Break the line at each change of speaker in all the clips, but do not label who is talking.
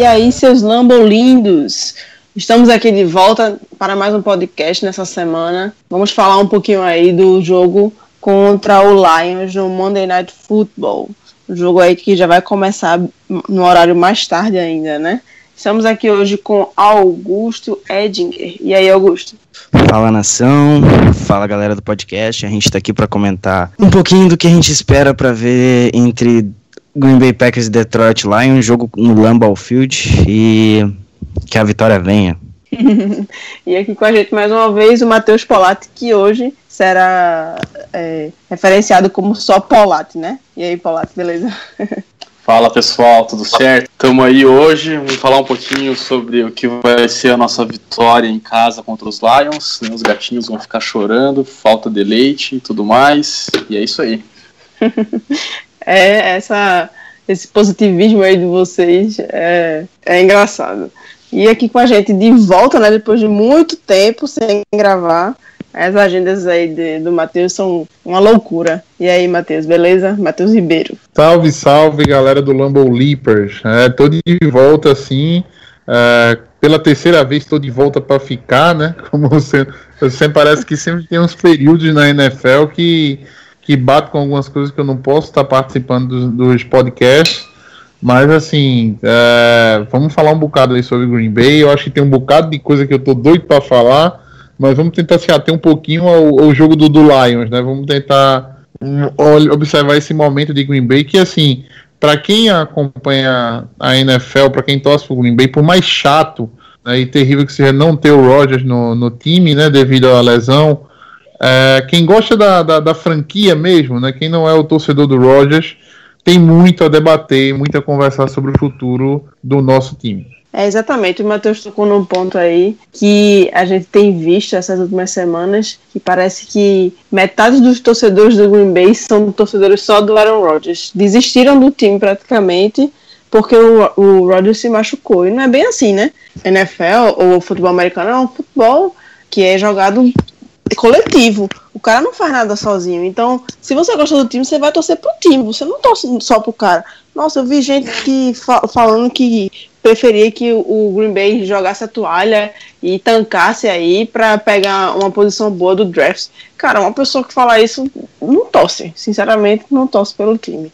E aí, seus lambolindos? Estamos aqui de volta para mais um podcast nessa semana. Vamos falar um pouquinho aí do jogo contra o Lions no Monday Night Football. Um jogo aí que já vai começar no horário mais tarde ainda, né? Estamos aqui hoje com Augusto Edinger. E aí, Augusto?
Fala nação, fala galera do podcast. A gente está aqui para comentar um pouquinho do que a gente espera para ver entre Green Bay Packers e Detroit Lions, um jogo no Lambeau Field e que a vitória venha.
e aqui com a gente mais uma vez o Matheus Polatti, que hoje será é, referenciado como só Polatti, né? E aí, Polatti, beleza?
Fala pessoal, tudo certo? Estamos aí hoje, vamos falar um pouquinho sobre o que vai ser a nossa vitória em casa contra os Lions. Né? Os gatinhos vão ficar chorando, falta de leite e tudo mais. E é isso aí.
é, essa, esse positivismo aí de vocês é, é engraçado. E aqui com a gente de volta, né, depois de muito tempo sem gravar, as agendas aí de, do Matheus são uma loucura. E aí, Matheus, beleza? Matheus Ribeiro.
Salve, salve, galera do Lambo Leapers. É, tô de volta, assim. É, pela terceira vez estou de volta para ficar, né? Como você, você parece que sempre tem uns períodos na NFL que, que bato com algumas coisas que eu não posso estar participando dos, dos podcasts. Mas assim, é, vamos falar um bocado aí sobre Green Bay. Eu acho que tem um bocado de coisa que eu tô doido para falar mas vamos tentar se ater um pouquinho ao, ao jogo do, do, Lions, né? Vamos tentar um, observar esse momento de Green Bay, que assim, para quem acompanha a NFL, para quem torce pro Green Bay, por mais chato né, e terrível que seja não ter o Rodgers no, no time, né, devido à lesão, é, quem gosta da, da, da, franquia mesmo, né, quem não é o torcedor do Rodgers, tem muito a debater, muito a conversar sobre o futuro do nosso time.
É, exatamente, o Matheus tocou num ponto aí que a gente tem visto essas últimas semanas, que parece que metade dos torcedores do Green Bay são torcedores só do Aaron Rodgers. Desistiram do time praticamente porque o, o Rodgers se machucou. E não é bem assim, né? NFL ou futebol americano é um futebol que é jogado coletivo. O cara não faz nada sozinho. Então, se você gosta do time, você vai torcer pro time. Você não torce só pro cara. Nossa, eu vi gente que falando que preferia que o Green Bay jogasse a toalha e tancasse aí para pegar uma posição boa do draft. Cara, uma pessoa que fala isso não torce, sinceramente, não torce pelo time.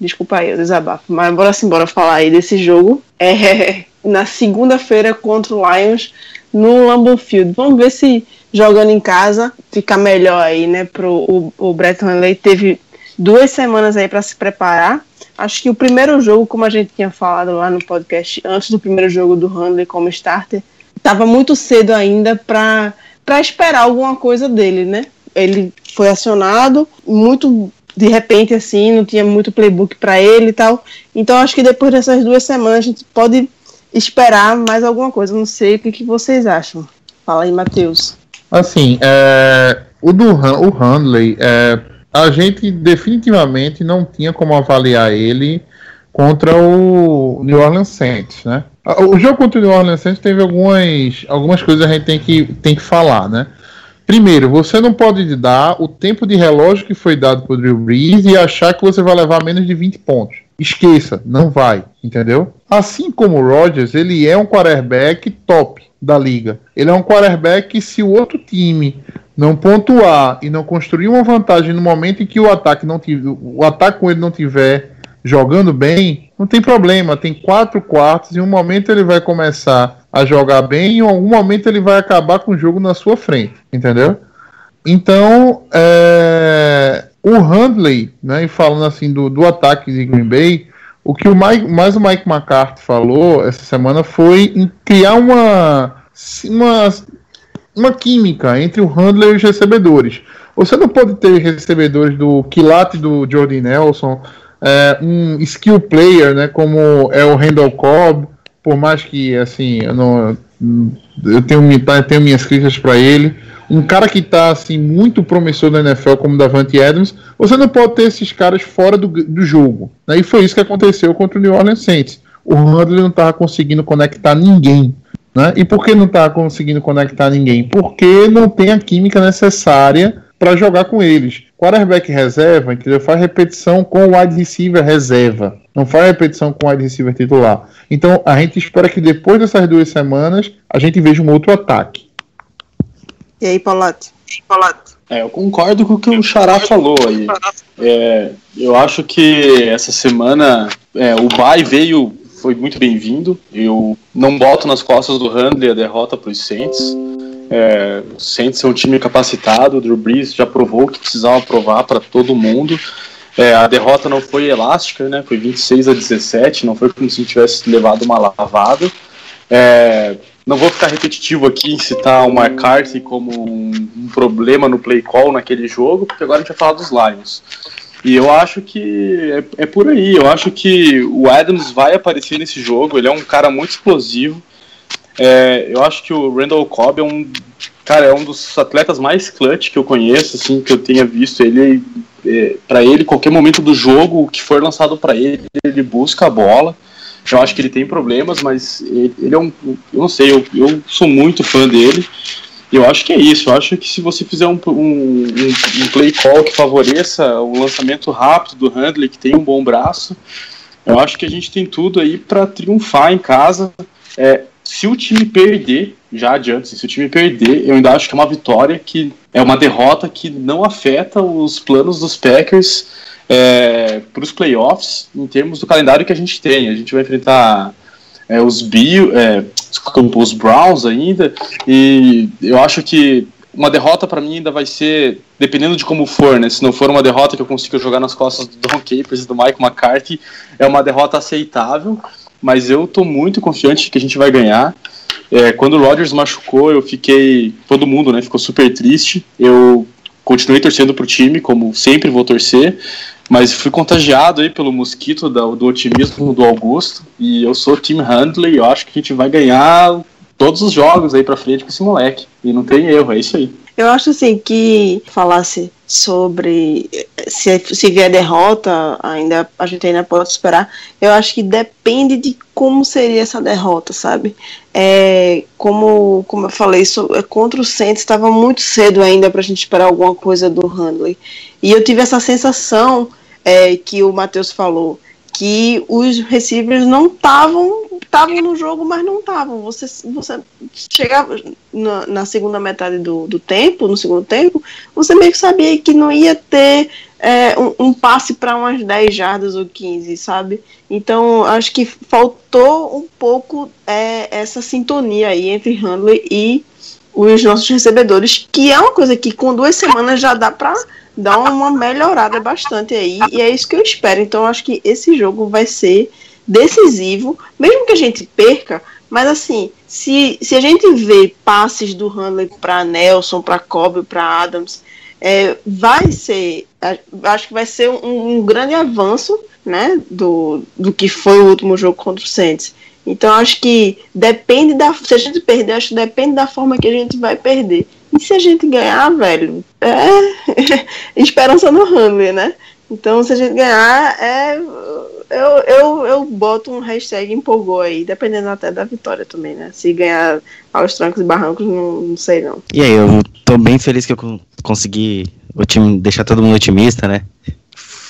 Desculpa aí o desabafo, mas bora embora falar aí desse jogo. É na segunda-feira contra o Lions no Lambeau Field. Vamos ver se jogando em casa fica melhor aí, né? Pro o, o Brett Hundley teve duas semanas aí para se preparar Acho que o primeiro jogo, como a gente tinha falado lá no podcast, antes do primeiro jogo do Handley como starter, estava muito cedo ainda para esperar alguma coisa dele, né? Ele foi acionado muito de repente assim, não tinha muito playbook para ele e tal. Então acho que depois dessas duas semanas a gente pode esperar mais alguma coisa. Não sei o que, que vocês acham. Fala aí, Matheus.
Assim, é, o do o Handley, é, a gente definitivamente não tinha como avaliar ele contra o New Orleans Saints, né? O jogo contra o New Orleans Saints teve algumas, algumas coisas que a gente tem que, tem que falar, né? Primeiro, você não pode dar o tempo de relógio que foi dado por Drew Brees e achar que você vai levar menos de 20 pontos. Esqueça, não vai, entendeu? Assim como o Rodgers, ele é um quarterback top da liga. Ele é um quarterback que se o outro time não pontuar e não construir uma vantagem no momento em que o ataque não tiver, o ataque com ele não tiver jogando bem, não tem problema. Tem quatro quartos e um momento ele vai começar a jogar bem e em algum momento ele vai acabar com o jogo na sua frente, entendeu? Então, é, o Handley, né, falando assim do, do ataque de Green Bay, o que o Mike, mais o Mike McCarthy falou essa semana foi em criar uma, uma uma química entre o handler e os recebedores. Você não pode ter recebedores do quilate do Jordan Nelson, é, um skill player, né, como é o Randall Cobb, por mais que assim, eu não eu tenho, eu tenho minhas críticas para ele. Um cara que está assim muito promissor na NFL como Davante Adams, você não pode ter esses caras fora do, do jogo. Né? E foi isso que aconteceu contra o New Orleans Saints. O Handley não estava conseguindo conectar ninguém. Né? E por que não estava conseguindo conectar ninguém? Porque não tem a química necessária para jogar com eles. Quarterback reserva, entendeu? Faz repetição com o wide receiver reserva. Não faz repetição com o wide receiver titular. Então a gente espera que depois dessas duas semanas a gente veja um outro ataque.
E aí, Paulate?
É, eu concordo com o que o Xará falou aí. É, eu acho que essa semana é, o Bay veio, foi muito bem-vindo. Eu não boto nas costas do Handley a derrota para os Saints. É, o Saints é um time capacitado, o Drew Brees já provou que precisava provar para todo mundo. É, a derrota não foi elástica, né? Foi 26 a 17, não foi como se tivesse levado uma lavada. É, não vou ficar repetitivo aqui em citar o McCarthy como um, um, problema no play call naquele jogo, porque agora a gente vai falar dos Lions. E eu acho que é, é por aí. Eu acho que o Adams vai aparecer nesse jogo. Ele é um cara muito explosivo. É, eu acho que o Randall Cobb é um cara é um dos atletas mais clutch que eu conheço, assim, que eu tenha visto. Ele para ele, qualquer momento do jogo, que for lançado para ele, ele busca a bola. Eu acho que ele tem problemas, mas ele, ele é um. Eu não sei, eu, eu sou muito fã dele. Eu acho que é isso. Eu acho que se você fizer um, um, um, play call que favoreça o lançamento rápido do Handley, que tem um bom braço, eu acho que a gente tem tudo aí para triunfar em casa. É, se o time perder, já adiante, se o time perder, eu ainda acho que é uma vitória que é uma derrota que não afeta os planos dos Packers é, para os playoffs em termos do calendário que a gente tem. A gente vai enfrentar é, os Bill, é, os Browns ainda, e eu acho que uma derrota para mim ainda vai ser, dependendo de como for, né? Se não for uma derrota que eu consiga jogar nas costas do Don Capers e do Mike McCarthy, é uma derrota aceitável mas eu tô muito confiante que a gente vai ganhar. É, quando o Rodgers machucou, eu fiquei. Todo mundo, né? Ficou super triste. Eu continuei torcendo pro time, como sempre vou torcer, mas fui contagiado aí pelo mosquito do, do otimismo do Augusto. E eu sou Team Handley, eu acho que a gente vai ganhar todos os jogos aí pra frente com esse moleque. E não tem erro, é isso aí.
Eu acho assim que falasse sobre se, se vier derrota, ainda a gente ainda pode esperar. Eu acho que depende de como seria essa derrota, sabe? É, como, como eu falei, isso, é, contra o Saints estava muito cedo ainda para a gente esperar alguma coisa do Handley. E eu tive essa sensação é, que o Matheus falou que os receivers não estavam estavam no jogo, mas não estavam. Você, você chegava na, na, segunda metade do, do tempo, no segundo tempo, você meio que sabia que não ia ter é, um, um, passe para umas 10 jardas ou 15, sabe? Então, acho que faltou um pouco é, essa sintonia aí entre Handley e os nossos recebedores, que é uma coisa que com duas semanas já dá para dá uma melhorada bastante aí, e é isso que eu espero. Então, acho que esse jogo vai ser decisivo, mesmo que a gente perca, mas assim, se, se a gente vê passes do Handley para Nelson, para Kobe, para Adams, é, vai ser, acho que vai ser um, um, grande avanço, né, do, do que foi o último jogo contra o Saints. Então acho que depende da, se a gente perder, acho que depende da forma que a gente vai perder. E se a gente ganhar, velho, é esperança no Hammer, né? Então, se a gente ganhar, é. Eu, eu, eu boto um hashtag empolgou aí, dependendo até da vitória também, né? Se ganhar aos trancos e barrancos, não, não sei não.
E aí, eu tô bem feliz que eu consegui o time, deixar todo mundo otimista, né?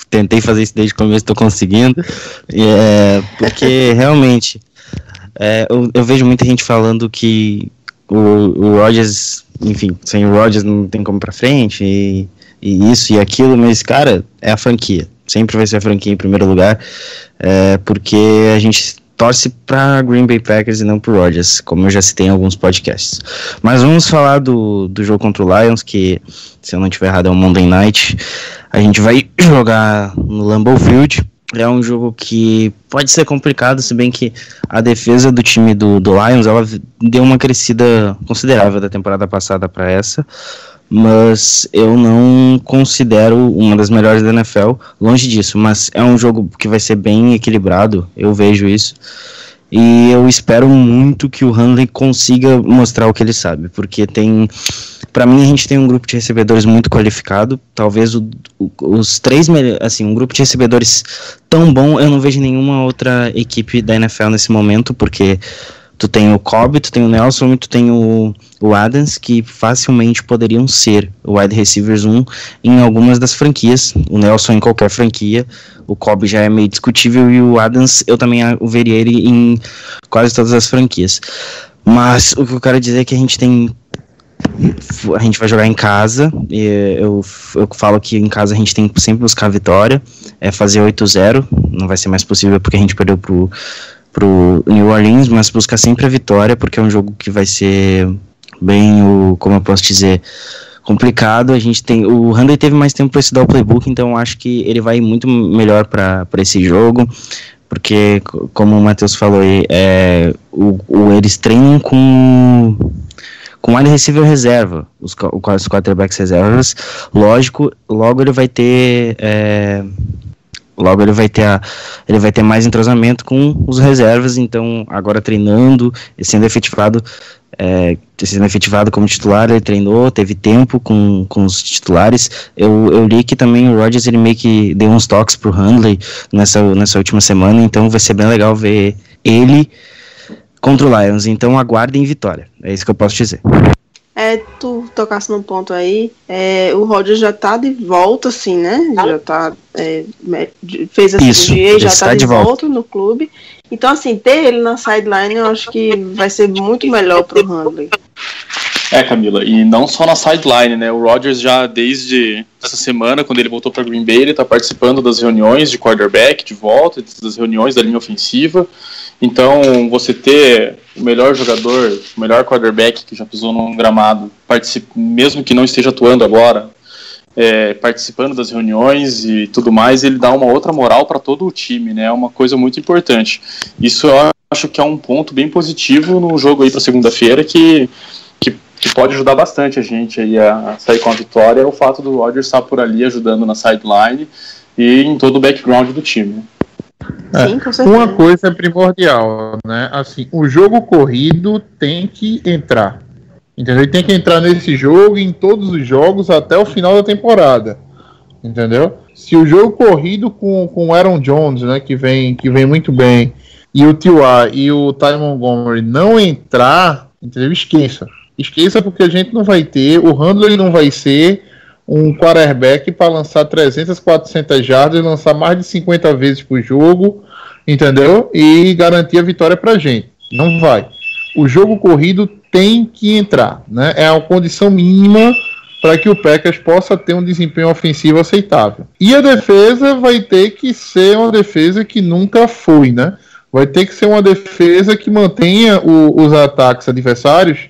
Tentei fazer isso desde o começo, tô conseguindo. É, porque realmente é, eu, eu vejo muita gente falando que o, o Rodgers enfim, sem o Rodgers não tem como ir pra frente, e, e, isso e aquilo, mas, cara, é a franquia. Sempre vai ser a franquia em primeiro lugar, é, porque a gente torce para Green Bay Packers e não pro Rodgers, como eu já citei em alguns podcasts. Mas vamos falar do, do jogo contra o Lions, que, se eu não estiver errado, é um Monday Night. A gente vai jogar no Lambeau Field é um jogo que pode ser complicado, se bem que a defesa do time do, do Lions ela deu uma crescida considerável da temporada passada para essa, mas eu não considero uma das melhores da NFL, longe disso, mas é um jogo que vai ser bem equilibrado, eu vejo isso. E eu espero muito que o Hanley consiga mostrar o que ele sabe, porque tem. Para mim, a gente tem um grupo de recebedores muito qualificado. Talvez o, os três assim, um grupo de recebedores tão bom, eu não vejo nenhuma outra equipe da NFL nesse momento, porque tu tem o Cobb, tu tem o Nelson e tu tem o, o Adams, que facilmente poderiam ser o wide receivers 1 em algumas das franquias. O Nelson em qualquer franquia, o Cobb já é meio discutível e o Adams eu também o veria ele em quase todas as franquias. Mas o que eu quero dizer é que a gente tem a gente vai jogar em casa. eu, eu falo que em casa a gente tem que sempre buscar a vitória. É fazer 8-0. Não vai ser mais possível porque a gente perdeu pro, pro New Orleans, mas buscar sempre a vitória, porque é um jogo que vai ser bem o, como eu posso dizer, complicado. A gente tem o Handley teve mais tempo para estudar o playbook, então acho que ele vai muito melhor para esse jogo, porque como o Matheus falou, é, o, o, eles treinam com com wide receiver reserva, os, os quarterbacks reservas, lógico, logo ele vai ter é, Logo ele vai ter a, ele vai ter mais entrosamento com os reservas, então agora treinando, sendo efetivado, é, sendo efetivado como titular, ele treinou, teve tempo com, com os titulares. Eu, eu li que também o Rodgers ele meio que deu uns toques pro Handley nessa, nessa última semana, então vai ser bem legal ver ele contra o Lions. Então aguardem vitória. É isso que eu posso dizer.
É, tu tocasse num ponto aí, é, o Roger já tá de volta, assim, né? Já tá. É, fez a
Isso,
cirurgia e já tá,
tá
de,
de volta.
volta. no clube. Então, assim, ter ele na sideline eu acho que vai ser muito melhor pro Handley.
É, Camila, e não só na sideline, né? O Rodgers já desde essa semana, quando ele voltou para Green Bay, ele tá participando das reuniões de quarterback de volta, das reuniões da linha ofensiva. Então, você ter o melhor jogador, o melhor quarterback que já pisou num gramado, mesmo que não esteja atuando agora, é, participando das reuniões e tudo mais, ele dá uma outra moral para todo o time, né? É uma coisa muito importante. Isso eu acho que é um ponto bem positivo no jogo aí para segunda-feira que, que, que, pode ajudar bastante a gente aí a sair com a vitória. É o fato do Rodgers estar por ali ajudando na sideline e em todo o background do time.
É, Sim, uma coisa é primordial, né? Assim, o jogo corrido tem que entrar. Entendeu? Ele tem que entrar nesse jogo em todos os jogos até o final da temporada. Entendeu? Se o jogo corrido com, com o Aaron Jones, né, que vem, que vem muito bem, e o T.Y. e o Ty Montgomery não entrar, entendeu? Esqueça. Esqueça porque a gente não vai ter, o Handler não vai ser um quarterback para lançar 300, 400 jardas, lançar mais de 50 vezes por jogo, entendeu? E garantir a vitória para gente. Não vai. O jogo corrido tem que entrar, né? É a condição mínima para que o Packers possa ter um desempenho ofensivo aceitável. E a defesa vai ter que ser uma defesa que nunca foi, né? Vai ter que ser uma defesa que mantenha o, os ataques adversários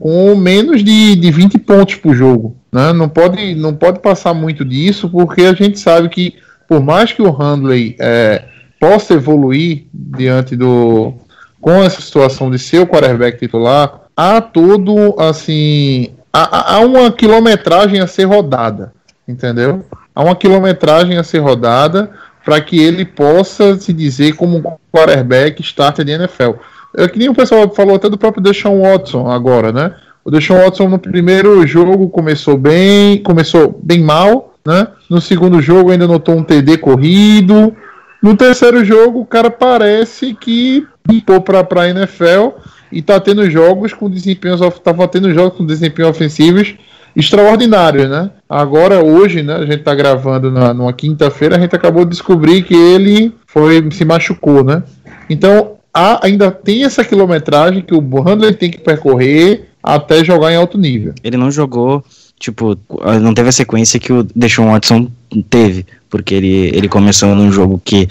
com menos de, de 20 pontos por jogo. Né? Não, pode, não pode passar muito disso, porque a gente sabe que, por mais que o Handley é, possa evoluir diante do. com essa situação de ser o quarterback titular, há todo assim. Há, há uma quilometragem a ser rodada, entendeu? Há uma quilometragem a ser rodada para que ele possa se dizer como um quarterback starter de NFL. É que nem o pessoal falou até do próprio Deshaun Watson agora, né? O Deshaun Watson no primeiro jogo começou bem, começou bem mal, né? No segundo jogo ainda notou um TD corrido. No terceiro jogo, o cara parece que limpou para a NFL e tá tendo jogos com desempenhos, tava tendo jogos com desempenho ofensivos extraordinários, né? Agora hoje, né, a gente tá gravando na, numa quinta-feira, a gente acabou de descobrir que ele foi se machucou, né? Então, há, ainda tem essa quilometragem que o Handler tem que percorrer até jogar em alto nível.
Ele não jogou, tipo, não teve a sequência que o Deshaun Watson teve, porque ele, ele começou num jogo que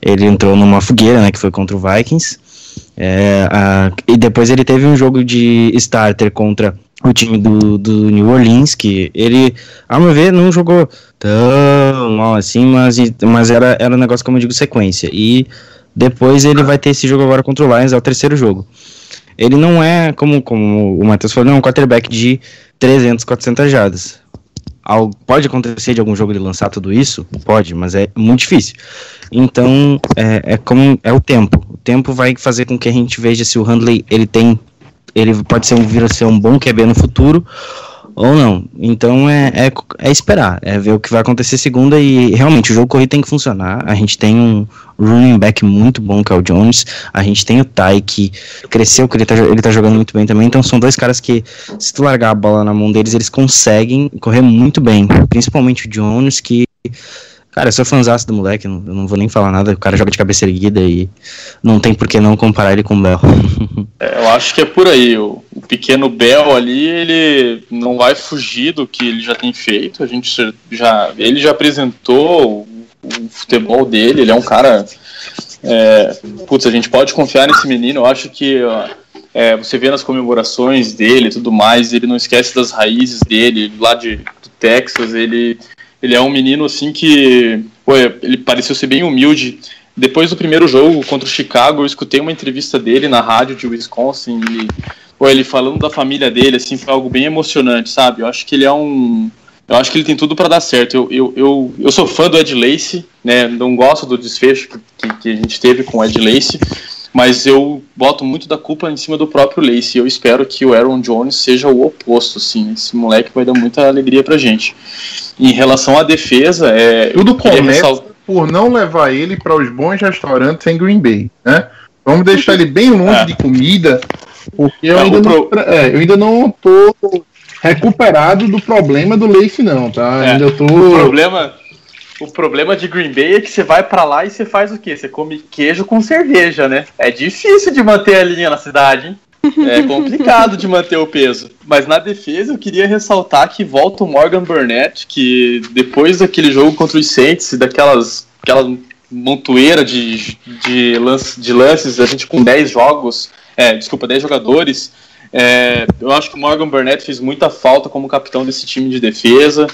ele entrou numa fogueira, né, que foi contra o Vikings, é, a, e depois ele teve um jogo de starter contra o time do, do New Orleans, que ele, a meu ver, não jogou tão mal assim, mas, mas era, era um negócio, como eu digo, sequência. E depois ele vai ter esse jogo agora contra o Lions, é o terceiro jogo. Ele não é, como, como o Matheus falou, não é um quarterback de 300, 400 jardas. Pode acontecer de algum jogo ele lançar tudo isso? Pode, mas é muito difícil. Então, é, é como é o tempo. tempo vai fazer com que a gente veja se o Handley ele tem ele pode ser um vir a ser um bom QB no futuro ou não. Então é, é, é, esperar, é ver o que vai acontecer segunda e realmente o jogo corrido tem que funcionar. A gente tem um running back muito bom que é o Jones, a gente tem o Ty que cresceu, que ele tá, ele tá jogando muito bem também. Então são dois caras que, se tu largar a bola na mão deles, eles conseguem correr muito bem, principalmente o Jones que Cara, eu sou fãzaço do moleque, eu não vou nem falar nada. O cara joga de cabeça erguida e não tem por que não comparar ele com o Bell.
é, eu acho que é por aí. O, o, pequeno Bell ali, ele não vai fugir do que ele já tem feito. A gente já. Ele já apresentou o, o futebol dele, ele é um cara. É, putz, a gente pode confiar nesse menino. Eu acho que. É, você vê nas comemorações dele e tudo mais, ele não esquece das raízes dele, lá de, do Texas, ele ele é um menino assim que, ele pareceu ser bem humilde. Depois do primeiro jogo contra o Chicago, eu escutei uma entrevista dele na rádio de Wisconsin e, ele falando da família dele, assim, foi algo bem emocionante, sabe? Eu acho que ele é um, eu acho que ele tem tudo para dar certo. Eu, eu, eu, eu sou fã do Ed Lace, né? Não gosto do desfecho que, que, a gente teve com o Ed Lace, mas eu boto muito da culpa em cima do próprio Lace. Eu espero que o Aaron Jones seja o oposto, assim. Esse moleque vai dar muita alegria pra gente. Em relação à defesa, é.
Tudo começa por não levar ele para os bons restaurantes em Green Bay, né? Vamos deixar ele bem longe é. de comida, porque eu, é, ainda não, é, eu ainda não tô recuperado do problema do Lace, não, tá?
É,
ainda tô.
O problema, o problema de Green Bay é que você vai para lá e você faz o quê? Você come queijo com cerveja, né? É difícil de manter a linha na cidade, hein? É complicado de manter o peso. Mas na defesa eu queria ressaltar que volta o Morgan Burnett, que depois daquele jogo contra os Saints, daquelas aquela montoeira de, de, lance, de lances, a gente com 10 jogos, é, desculpa, 10 jogadores, é, eu acho que o Morgan Burnett fez muita falta como capitão desse time de defesa.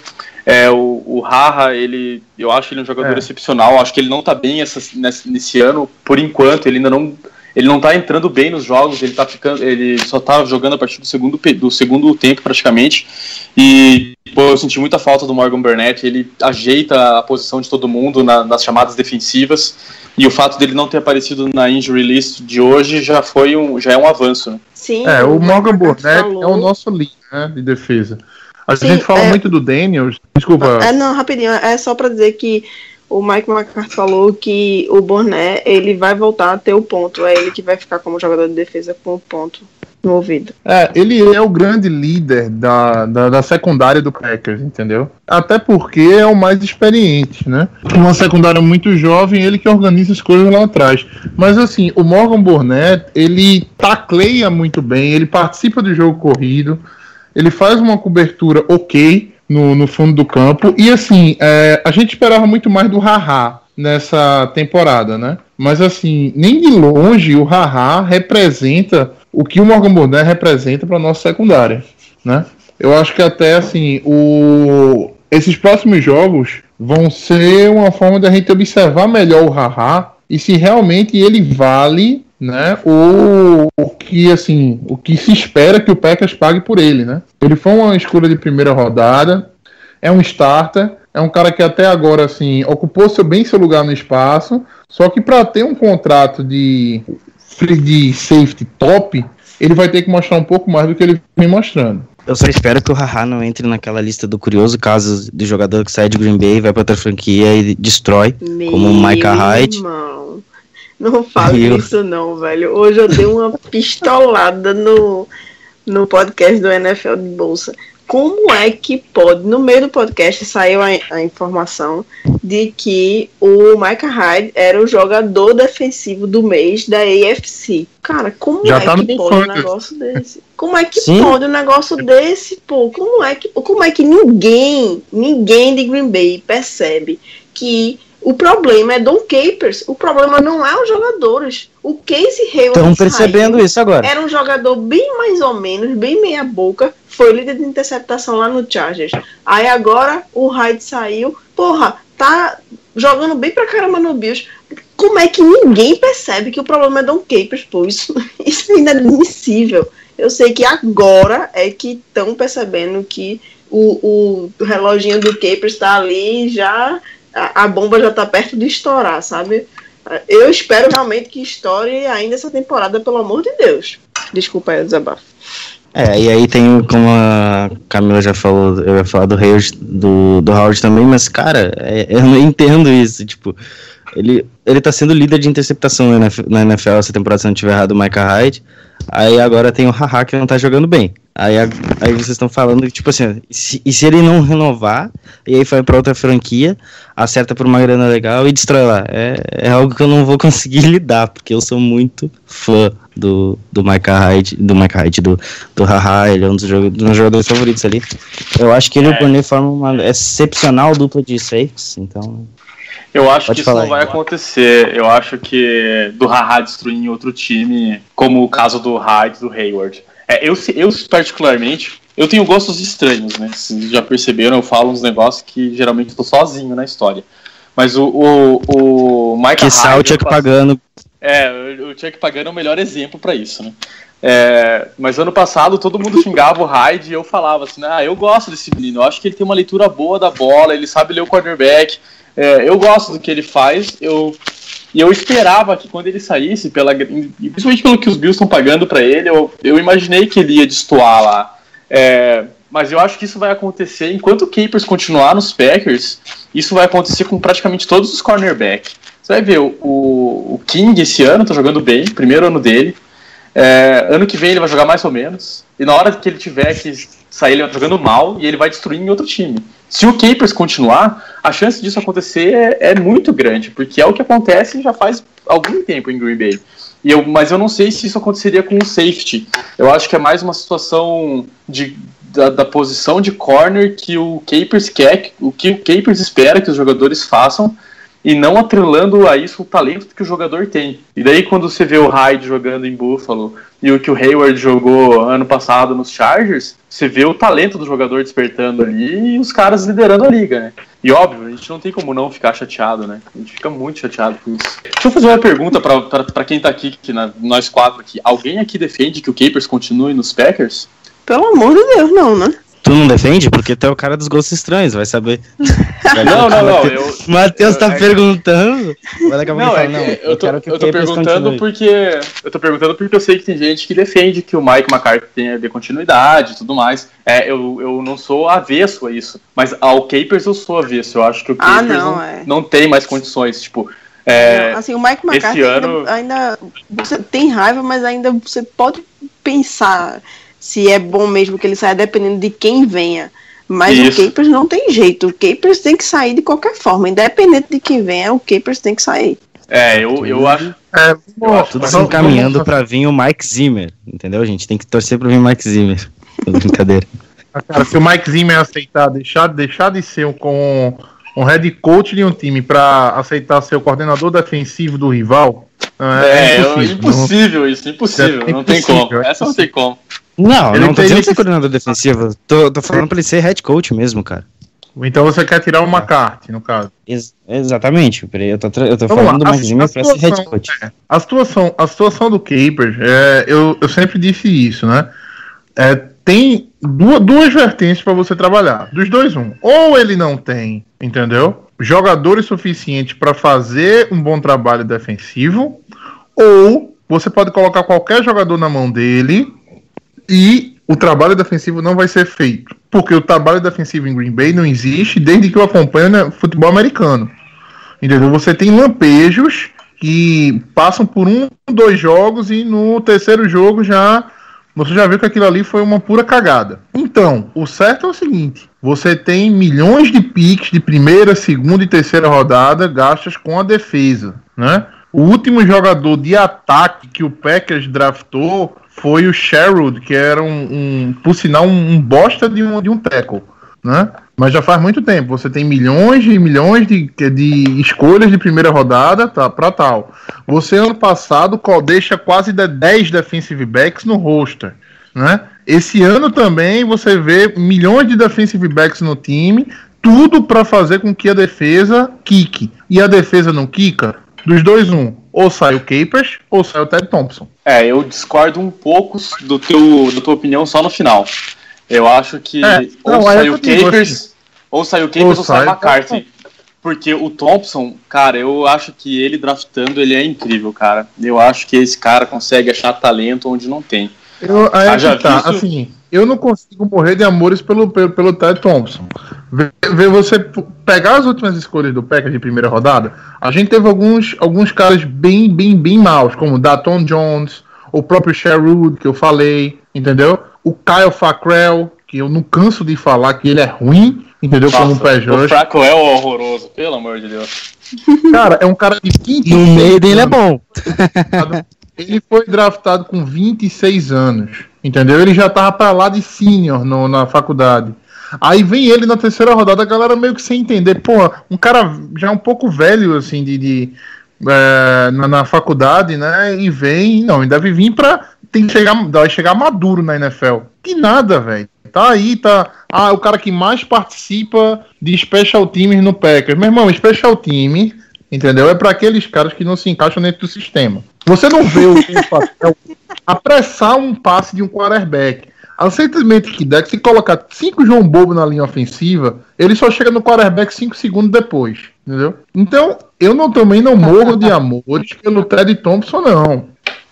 É, o, o Haha, ele, eu acho ele um jogador é. excepcional. Acho que ele não está bem essa, nesse, nesse, ano, por enquanto. Ele ainda não, ele não tá entrando bem nos jogos. Ele tá ficando, ele só está jogando a partir do segundo, do segundo tempo praticamente. E pô, eu senti muita falta do Morgan Burnett. Ele ajeita a posição de todo mundo na, nas chamadas defensivas. E o fato dele não ter aparecido na injury list de hoje já foi um, já é um avanço. Né?
Sim. É, o Morgan Burnett falou... é o nosso lead né, de defesa. A Sim, gente fala é... muito do Daniels. Desculpa.
É, não, rapidinho. É só para dizer que o Mike McCarthy falou que o Burnett ele vai voltar a ter o ponto. É ele que vai ficar como jogador de defesa com o ponto no ouvido.
É, ele é o grande líder da, da, da, secundária do Packers, entendeu? Até porque é o mais experiente, né? Uma secundária muito jovem, ele que organiza as coisas lá atrás. Mas assim, o Morgan Burnett, ele tacleia muito bem, ele participa do jogo corrido, ele faz uma cobertura ok no, no fundo do campo. E assim, é, a gente esperava muito mais do Haha nessa temporada, né? Mas assim, nem de longe o Haha representa o que o Morgan Burnett representa para nossa secundária, né? Eu acho que até assim, o esses próximos jogos vão ser uma forma da gente observar melhor o Haha e se realmente ele vale né? O, o que assim, o que se espera que o Packers pague por ele, né? Ele foi uma escolha de primeira rodada, é um starter, é um cara que até agora assim ocupou seu bem seu lugar no espaço, só que para ter um contrato de de safety top, ele vai ter que mostrar um pouco mais do que ele vem mostrando.
Eu só espero que o Haha não entre naquela lista do curioso caso de jogador que sai de Green Bay, vai para outra franquia e destrói, Meu como o Micah Hyde.
Irmão. Não fale eu... isso não, velho. Hoje eu dei uma pistolada no, no podcast do NFL de Bolsa. Como é que pode, no meio do podcast saiu a, a informação de que o Micah Hyde era o jogador defensivo do mês da AFC. Cara, como Já é tá que pode um negócio desse? Como é que Sim. pode um negócio desse, pô? Como é que, como é que ninguém, ninguém de Green Bay percebe que o problema é Don Capers. O problema não é os jogadores. O Casey Hayward
Estão percebendo isso agora.
Era um jogador bem mais ou menos, bem meia boca. Foi líder de interceptação lá no Chargers. Aí agora o Hyde saiu. Porra, tá jogando bem pra caramba no Bills. Como é que ninguém percebe que o problema é Don Capers? Pô, isso, isso é inadmissível. Eu sei que agora é que estão percebendo que o, o reloginho do Capers está ali já a, bomba já tá perto de estourar, sabe? Eu espero realmente que estoure ainda essa temporada, pelo amor de Deus. Desculpa aí o desabafo.
É, e aí tem, como a Camila já falou, eu ia falar do Howard, do, do Howard também, mas, cara, é, eu não entendo isso, tipo, ele, ele tá sendo líder de interceptação na NFL, na NFL essa temporada, se não tiver errado, o Micah Hyde, aí agora tem o Haha que não tá jogando bem. Aí, aí vocês estão falando, tipo assim, e se, e se ele não renovar, e aí vai pra outra franquia, acerta por uma grana legal e destrói lá. É, é algo que eu não vou conseguir lidar, porque eu sou muito fã do, do Micah Hyde, do Micah Hyde, do, do Haha, ele é um dos, joga- dos meus jogadores favoritos ali. Eu acho que ele e o Burnley formam uma excepcional dupla de safes, então...
Eu acho
Pode
que isso não
aí.
vai acontecer. Eu acho que do Haha destruir em outro time, como o caso do Hyde, do Hayward. É, eu, eu, particularmente, eu tenho gostos estranhos, né? Vocês já perceberam, eu falo uns negócios que geralmente eu tô sozinho na história. Mas o, o, o Micah
Que sal que
passo-
pagando.
É, o Chuck Pagano é o melhor exemplo pra isso, né? É, mas ano passado todo mundo xingava o Hyde e eu falava assim, ah, eu gosto desse menino, eu acho que ele tem uma leitura boa da bola, ele sabe ler o quarterback, é, eu gosto do que ele faz, eu e eu esperava que quando ele saísse, pela, principalmente pelo que os Bills estão pagando pra ele, eu, eu imaginei que ele ia destoar lá. É, mas eu acho que isso vai acontecer enquanto o Capers continuar nos Packers. Isso vai acontecer com praticamente todos os cornerbacks. Você vai ver, o, o King esse ano tá jogando bem, primeiro ano dele. É, ano que vem ele vai jogar mais ou menos. E na hora que ele tiver que sair, ele vai jogando mal e ele vai destruir em outro time. Se o Capers continuar, a chance disso acontecer é, é muito grande, porque é o que acontece já faz algum tempo em Green Bay. E eu, mas eu não sei se isso aconteceria com o safety. Eu acho que é mais uma situação de, da, da posição de corner que o Capers quer, o que o Capers espera que os jogadores façam, e não atrelando a isso o talento que o jogador tem. E daí quando você vê o Hyde jogando em Buffalo e o que o Hayward jogou ano passado nos Chargers, você vê o talento do jogador despertando ali e os caras liderando a liga, né? E óbvio, a gente não tem como não ficar chateado, né? A gente fica muito chateado com isso. Deixa eu fazer uma pergunta pra quem tá aqui, que na- nós quatro aqui. Alguém aqui defende que o Capers continue nos Packers?
Pelo amor de Deus, não, né?
Tu não defende? Porque tu é o cara dos gostos estranhos, vai saber.
Não, não, não. Eu,
O Matheus tá
É-
perguntando. Vai
Não,
ele
é
fala,
que eu tô,
quero que o
eu tô perguntando porque. Eu tô perguntando porque eu sei que tem gente que defende que o Mike McCarthy tenha de continuidade e tudo mais. É, eu, eu não sou avesso a isso. Mas ao Capers eu sou avesso. Eu acho que o
Ah,
Capers
não,
não,
é.
não tem mais condições. Tipo, é,
Assim, o Mike McCarthy
ano-
ainda, ainda- Você tem raiva, mas ainda você pode pensar se é bom mesmo que ele saia, dependendo de quem venha. Mas
Isso.
o Capers não tem jeito. O Capers tem que sair de qualquer forma. Independente de quem venha, o Capers tem que sair.
é, eu, eu acho.
É, bom,
acho
Tudo se
vamos-
encaminhando pra vir o Mike Zimmer, entendeu? A gente tem que torcer pra vir o Mike Zimmer. Brincadeira.
Cara, se o Mike Zimmer aceitar deixar, deixar de ser um, com um head coach de um time pra aceitar ser o coordenador defensivo do rival,
É,
é,
impossível,
impossível.
impossível isso, impossível.
É
não tem como.
é
Essa não tem como.
Não,
Ele
não tô dizendo que ser coordenador defensivo. Tô, tô falando pra ele ser head coach mesmo, cara.
Então você quer tirar o McCarthy, no caso.
Ex- exatamente. peraí, Eu tô, eu tô falando
lá,
do
a-
Mike Zimmer pra ser head coach.
é, A situação, a situação do Capers, é, eu, eu sempre disse isso, né? É, tem duas, duas vertentes para você trabalhar. Dos dois, um. Ou ele não tem, entendeu? Jogadores suficientes para fazer um bom trabalho defensivo, ou você pode colocar qualquer jogador na mão dele e o trabalho defensivo não vai ser feito. Porque o trabalho defensivo em Green Bay não existe desde que eu acompanho né, futebol americano. Entendeu? Você tem lampejos que passam por um, dois jogos e no terceiro jogo já você já viu que aquilo ali foi uma pura cagada. Então, o certo é o seguinte: você tem milhões de piques de primeira, segunda e terceira rodada gastas com a defesa, né? O último jogador de ataque que o Packers draftou foi o Sherwood, que era um, um por sinal, um, um bosta de um, de um tackle, né? Mas já faz muito tempo. Você tem milhões e milhões de, de escolhas de primeira rodada tá, para tal. Você, ano passado, deixa quase de 10 defensive backs no roster. Né? Esse ano também você vê milhões de defensive backs no time, tudo para fazer com que a defesa quique. E a defesa não quica? Dos dois, um. Ou sai o Capers, ou sai o Ted Thompson.
É, eu discordo um pouco do teu, da tua opinião só no final. Eu acho que
É,
ou
não,
sai
digo
Capers, ou sai o Capers
Ou
ou sai o McCarthy. Porque o Thompson, cara, eu acho que ele draftando, ele é incrível, cara. Eu acho que esse cara consegue achar talento onde não tem.
Eu, aí
Haja
é que tá,
visto-
assim, eu não consigo morrer de amores pelo, pelo, pelo Ted Thompson. Ver ver você pegar as últimas escolhas do Packers de primeira rodada, a gente teve alguns, alguns caras bem, bem, bem maus, como o Daton Jones, o próprio Sherwood, que eu falei, entendeu? O Kyle Fackrell, que eu não canso de falar que ele é ruim, entendeu? como um pé
o. Fraco é horroroso, pelo amor de Deus.
Cara, é um cara de 26
No meio dele é bom.
Ele foi draftado com 26 anos, entendeu? Ele já tava pra lá de senior no- na faculdade. Aí vem ele na terceira rodada, a galera meio que sem entender. Pô, um cara já um pouco velho, assim, de, de, é, na, na faculdade, né? E vem, não, ele deve vir pra. Tem que chegar, vai chegar maduro na NFL. Que nada, velho. Tá aí, tá. Ah, o cara que mais participa de special teams no Packers. Meu irmão, special team, entendeu? É pra aqueles caras que não se encaixam dentro do sistema. Você não vê o apressar um passe de um quarterback. A simplesmente que que se colocar cinco João Bobo na linha ofensiva, ele só chega no quarterback cinco segundos depois, entendeu? Então, eu não, também não morro de amores pelo Ted Thompson, não.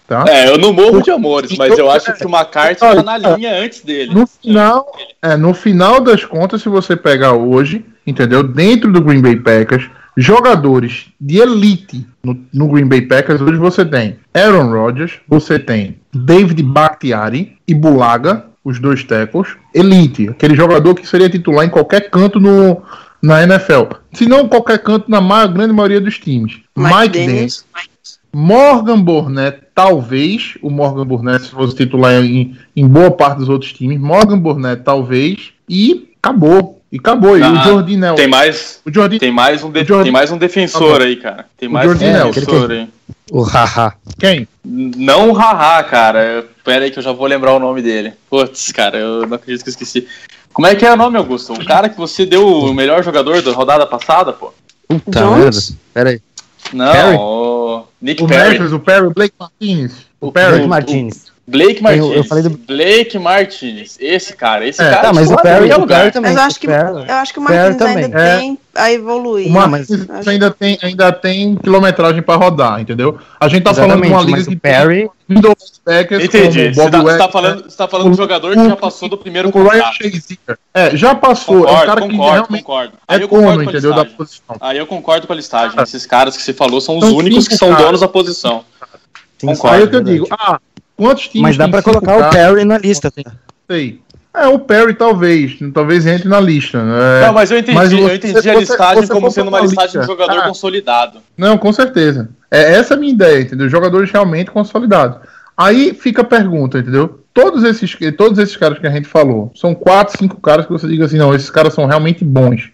Tá?
É, eu não morro de amores, mas eu acho que o McCarthy tá na linha antes dele.
No final, é, no final das contas, se você pegar hoje, entendeu? Dentro do Green Bay Packers, jogadores de elite no, no Green Bay Packers, hoje você tem Aaron Rodgers, você tem David Bakhtiari e Bulaga, os dois tackles, elite, aquele jogador que seria titular em qualquer canto no, na NFL. Se não qualquer canto na ma- grande maioria dos times.
Mike
Mike
Daniels.
Daniels. Morgan Burnett, talvez, o Morgan Burnett, se fosse titular em, em boa parte dos outros times, Morgan Burnett, talvez, e acabou. E acabou. e o
Ah,
Jordi Nelson.
Tem mais,
O Jordi,
tem mais um, de-
O Jordan-
tem mais um defensor aí, cara. Tem
O
mais um defensor aí.
O haha.
quem?
Não o Haha, cara. Pera aí que eu já vou lembrar o nome dele. Putz, cara, eu não acredito que eu esqueci. Como é que é o nome, Augusto? O cara que você deu o melhor jogador da rodada passada, pô?
Puta merda. Pera aí.
Não,
Perry?
o Nick
O
Perry.
O Perry, o Blake Martinez. O
O
Perry.
Blake Martinez.
Blake Martinez.
Eu- eu falei do-
Blake Martinez. Esse cara, esse
É,
cara
Tá, mas o
titular em
Perry,
qualquer
o
lugar.
Perry também.
Mas eu acho
o
que,
Perry-
eu acho que o
também.
ainda
É.
tem a evoluir.
O Martinez
Acho-
ainda tem, ainda tem quilometragem pra rodar, entendeu? A gente tá falando de uma
Exatamente,
liga
mas
que
o Perry...
Packers
Entendi.
como
Você
Bob
tá, você tá falando, você tá falando de um jogador que já passou do primeiro
o Ryan
contrato.
Shazier. É, já passou. é um
Concordo,
cara que
concordo,
realmente
concordo.
é
Aí eu
dono,
concordo com a
entendeu? Da
listagem.
posição.
Aí eu concordo com a listagem.
Cara,
Esses caras que você falou são os únicos que são
caras.
donos da posição.
Sim,
Concordo,
Aí é o que eu
verdade.
digo, ah, quantos times
Mas dá
cinco
colocar o? Perry na lista. tá?
Sei. É, o Perry talvez, talvez entre na lista. né?
Não, mas eu entendi,
mas
eu
você-
entendi a
você-
listagem
você
como
for
sendo uma listagem de um jogador
Ah.
consolidado.
Não, com certeza. É essa é a minha ideia, entendeu? Jogadores realmente consolidados. Aí fica a pergunta, entendeu? Todos esses, todos esses caras que a gente falou, são quatro, cinco caras que você diga assim, não, esses caras são realmente bons.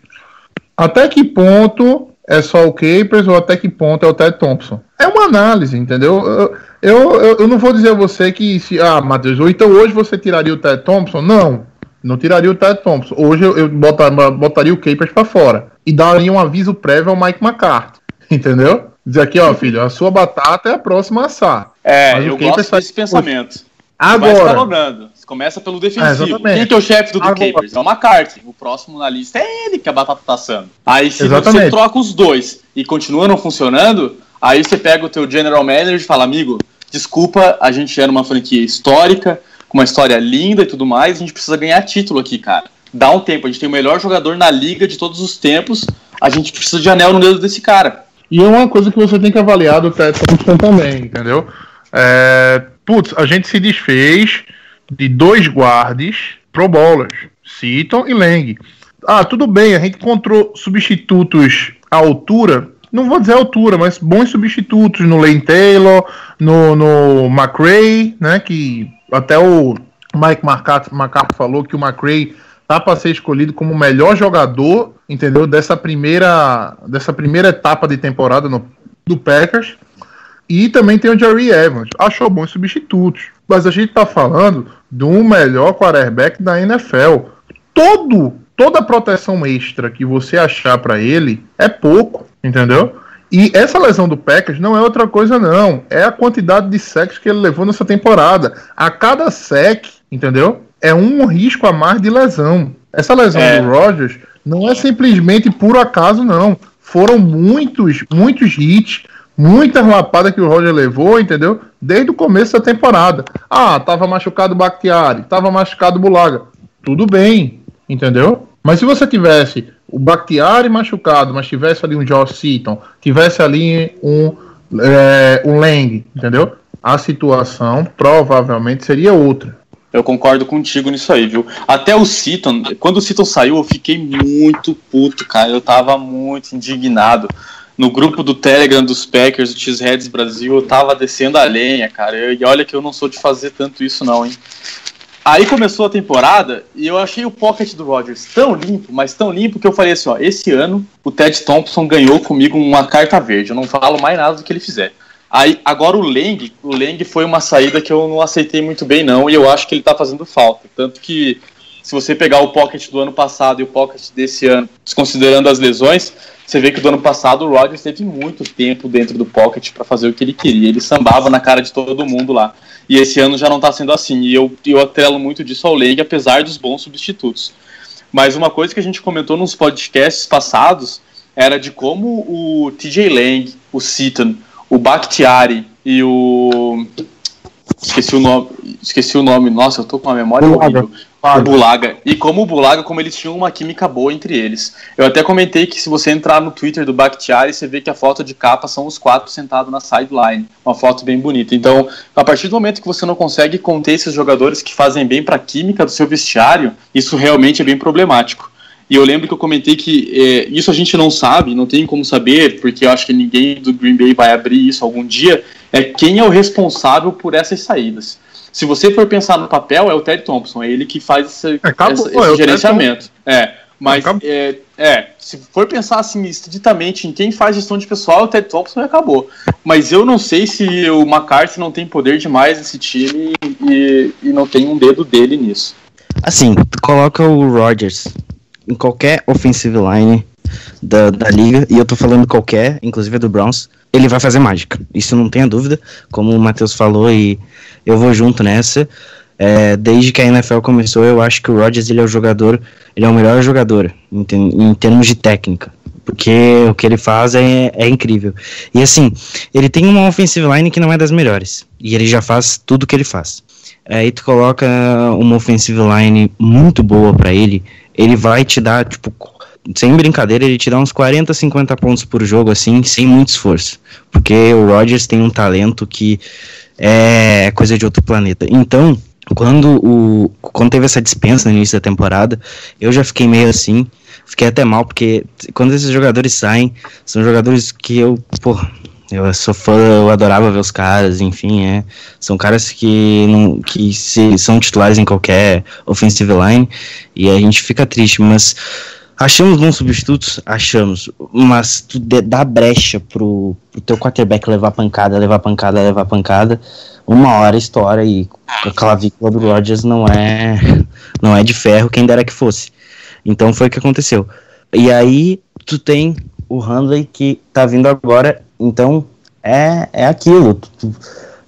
Até que ponto é só o Capers ou até que ponto é o Ted Thompson? É uma análise, entendeu? Eu, eu, eu- não vou dizer a você que se, ah, Matheus, ou então hoje você tiraria o Ted Thompson? Não, não tiraria o Ted Thompson. Hoje eu, eu botar- botaria o Capers pra fora e daria um aviso prévio ao Mike McCarthy, entendeu? Dizer aqui, ó, filho, a sua batata é a próxima a assar.
É,
Mas
eu gosto desse pensamento. Vai
Agora,
escalonando. Começa pelo
É,
defensivo.
exatamente.
Quem que é o chefe do, do
Agora-
Capers? É o McCarthy. O próximo na lista é ele que a batata tá assando. Aí se
Exatamente.
você troca os dois e continua não funcionando, aí você pega o teu general manager e fala, amigo, desculpa, a gente era uma franquia histórica, com uma história linda e tudo mais, a gente precisa ganhar título aqui, cara. Dá um tempo, a gente tem o melhor jogador na liga de todos os tempos, a gente precisa de anel no dedo desse cara.
E é uma coisa que você tem que avaliar do Ted Thompson também, entendeu? É, putz, a gente se desfez de dois guardes pro bowlers, Seaton e Lang. Ah, tudo bem, a gente encontrou substitutos à altura, não vou dizer altura, mas bons substitutos no Lane Taylor, no, no McRae, né, que até o Mike McCarthy falou que o McRae tá para ser escolhido como o melhor jogador, entendeu? Dessa primeira, dessa primeira etapa de temporada no, do Packers. E também tem o Jerry Evans. Achou bons substitutos. Mas a gente tá falando do melhor quarterback da NFL. Todo, toda a proteção extra que você achar para ele é pouco, entendeu? E essa lesão do Packers não é outra coisa, não. É a quantidade de sacks que ele levou nessa temporada. A cada sec, entendeu? É um risco a mais de lesão. Essa lesão
É.
do Rodgers não é simplesmente por acaso, não. foram muitos, muitos hits, muitas lapadas que o Roger levou, entendeu? Desde o começo da temporada. Ah, tava machucado o Bakhtiari, tava machucado o Bulaga. Tudo bem, entendeu? Mas se você tivesse o Bakhtiari machucado, mas tivesse ali um Josh Seaton, tivesse ali um, é, um Lang, entendeu? A situação provavelmente seria outra.
Eu concordo contigo nisso aí, viu? Até o Seaton, quando o Seaton saiu, eu fiquei muito puto, cara. Eu tava muito indignado. No grupo do Telegram dos Packers, do Cheeseheads Brasil, eu tava descendo a lenha, cara. E olha que eu não sou de fazer tanto isso, não, hein? Aí começou a temporada e eu achei o pocket do Rodgers tão limpo, mas tão limpo que eu falei assim: ó, esse ano o Ted Thompson ganhou comigo uma carta verde. Eu não falo mais nada do que ele fizer. Aí, agora o Leng, o Leng foi uma saída que eu não aceitei muito bem, não, e eu acho que ele tá fazendo falta. Tanto que, se você pegar o pocket do ano passado e o pocket desse ano, desconsiderando as lesões, você vê que do ano passado o Rodgers teve muito tempo dentro do pocket para fazer o que ele queria. Ele sambava na cara de todo mundo lá. E esse ano já não tá sendo assim. E eu, eu atrelo muito disso ao Leng, apesar dos bons substitutos. Mas uma coisa que a gente comentou nos podcasts passados era de como o TJ Lang, o Seaton, o Bakhtiari e o. Esqueci o nome. Esqueci o nome. Nossa, eu tô com uma memória horrível. O Bulaga. E como o Bulaga, como eles tinham uma química boa entre eles. Eu até comentei que se você entrar no Twitter do Bakhtiari, você vê que a foto de capa são os quatro sentados na sideline. Uma foto bem bonita. Então, a partir do momento que você não consegue conter esses jogadores que fazem bem para a química do seu vestiário, isso realmente é bem problemático. E eu lembro que eu comentei que é, isso a gente não sabe, não tem como saber, porque eu acho que ninguém do Green Bay vai abrir isso algum dia, é quem é o responsável por essas saídas. Se você for pensar no papel, é o Ted Thompson, é ele que faz esse,
Acabou,
essa-
é
esse
o Ted
gerenciamento. É, mas
Acabou.
é, é, se for pensar assim, estritamente em quem faz gestão de pessoal, é o Ted Thompson e acabou. Mas eu não sei se o McCarthy não tem poder demais nesse time e, e não tem um dedo dele nisso.
Assim, tu coloca o Rodgers em qualquer offensive line da, da liga, e eu tô falando qualquer, inclusive a do Browns, ele vai fazer mágica. Isso não tenha dúvida, como o Matheus falou, e eu vou junto nessa. É, desde que a NFL começou, eu acho que o Rodgers ele é o jogador, ele é o melhor jogador em, em termos de técnica. Porque o que ele faz é, é incrível. E assim, ele tem uma offensive line que não é das melhores. E ele já faz tudo que ele faz. Aí tu coloca uma offensive line muito boa pra ele, ele vai te dar, tipo, sem brincadeira, ele te dá uns 40, 50 pontos por jogo, assim, sem muito esforço. Porque o Rodgers tem um talento que é coisa de outro planeta. Então, quando, o, quando teve essa dispensa no início da temporada, eu já fiquei meio assim, fiquei até mal, porque quando esses jogadores saem, são jogadores que eu, pô, eu sou fã, eu adorava ver os caras, enfim, é. São caras que, não, que se, são titulares em qualquer offensive line, e a gente fica triste, mas achamos bons substitutos? Achamos, mas tu dá brecha pro, pro teu quarterback levar pancada, levar pancada, levar pancada, uma hora estoura e a clavícula do Rodgers não é, não é de ferro, quem dera que fosse. Então foi o que aconteceu. E aí tu tem o Handley que tá vindo agora, então é, é aquilo. Tu, tu-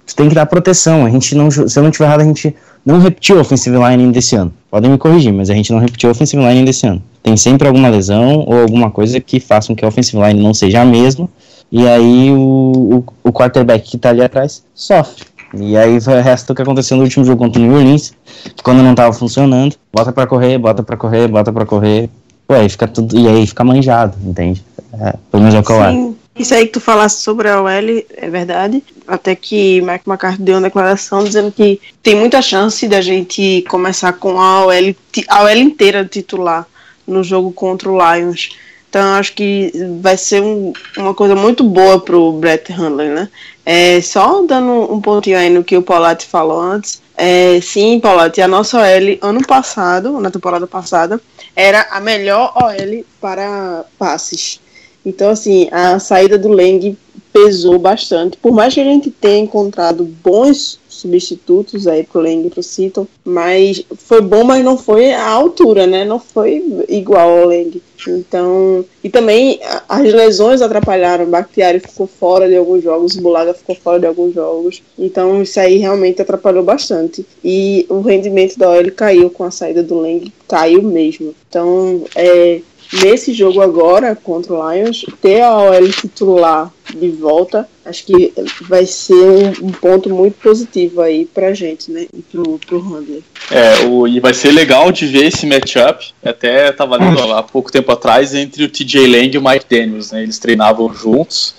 tu tem que dar proteção. A gente não, se eu não tiver errado, a gente não repetiu a offensive line desse ano. Podem me corrigir, mas a gente não repetiu a offensive line desse ano. Tem sempre alguma lesão ou alguma coisa que faça com que a offensive line não seja a mesma. E aí o, o, o quarterback que tá ali atrás sofre. E aí foi o resto do que aconteceu no último jogo contra o New Orleans, que quando não tava funcionando, bota pra correr, bota pra correr, bota pra correr. Ué, fica tudo. E aí fica manjado, entende? É, pelo menos é o que eu acho.
Isso aí que tu falaste sobre a OL é verdade. Até que Mike McCarthy deu uma declaração dizendo que tem muita chance da gente começar com a OL, a OL inteira titular no jogo contra o Lions. Então acho que vai ser um- uma coisa muito boa pro Brett Hundley, né? É, só dando um pontinho aí no que o Paulette falou antes. É, sim, Paulette, a nossa OL ano passado, na temporada passada, era a melhor OL para passes. Então, assim, a saída do Leng pesou bastante. Por mais que a gente tenha encontrado bons substitutos aí pro Lang e pro Seaton, mas foi bom, mas não foi a altura, né? Não foi igual ao Lang. Então, e também as lesões atrapalharam. O Bakhtiari ficou fora de alguns jogos, Bulaga ficou fora de alguns jogos. Então, isso aí realmente atrapalhou bastante. E o rendimento da OL caiu com a saída do Lang, caiu mesmo. Então, é, nesse jogo agora contra o Lions, ter a OL titular de volta, acho que vai ser um, ponto muito positivo aí pra gente, né? E pro, pro Handler.
É, o, e vai ser legal de ver esse matchup. Até tava lendo há pouco tempo atrás entre o TJ Lang e o Mike Daniels, né? Eles treinavam juntos.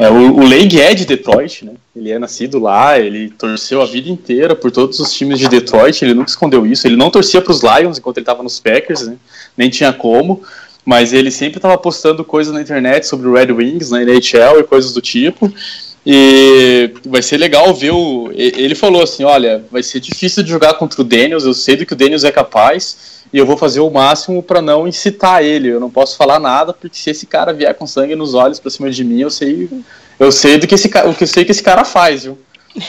É, o, o Lang é de Detroit, né? Ele é nascido lá, ele torceu a vida inteira por todos os times de Detroit, ele nunca escondeu isso. Ele não torcia para os Lions enquanto ele estava nos Packers, né? Nem tinha como mas ele sempre estava postando coisas na internet sobre o Red Wings, na NHL e coisas do tipo. E vai ser legal ver o. Ele falou assim: olha, vai ser difícil de jogar contra o Daniels, eu sei do que o Daniels é capaz, e eu vou fazer o máximo para não incitar ele. Eu não posso falar nada, porque se esse cara vier com sangue nos olhos pra cima de mim, eu sei, eu sei do que esse, o que eu sei que esse cara faz, viu?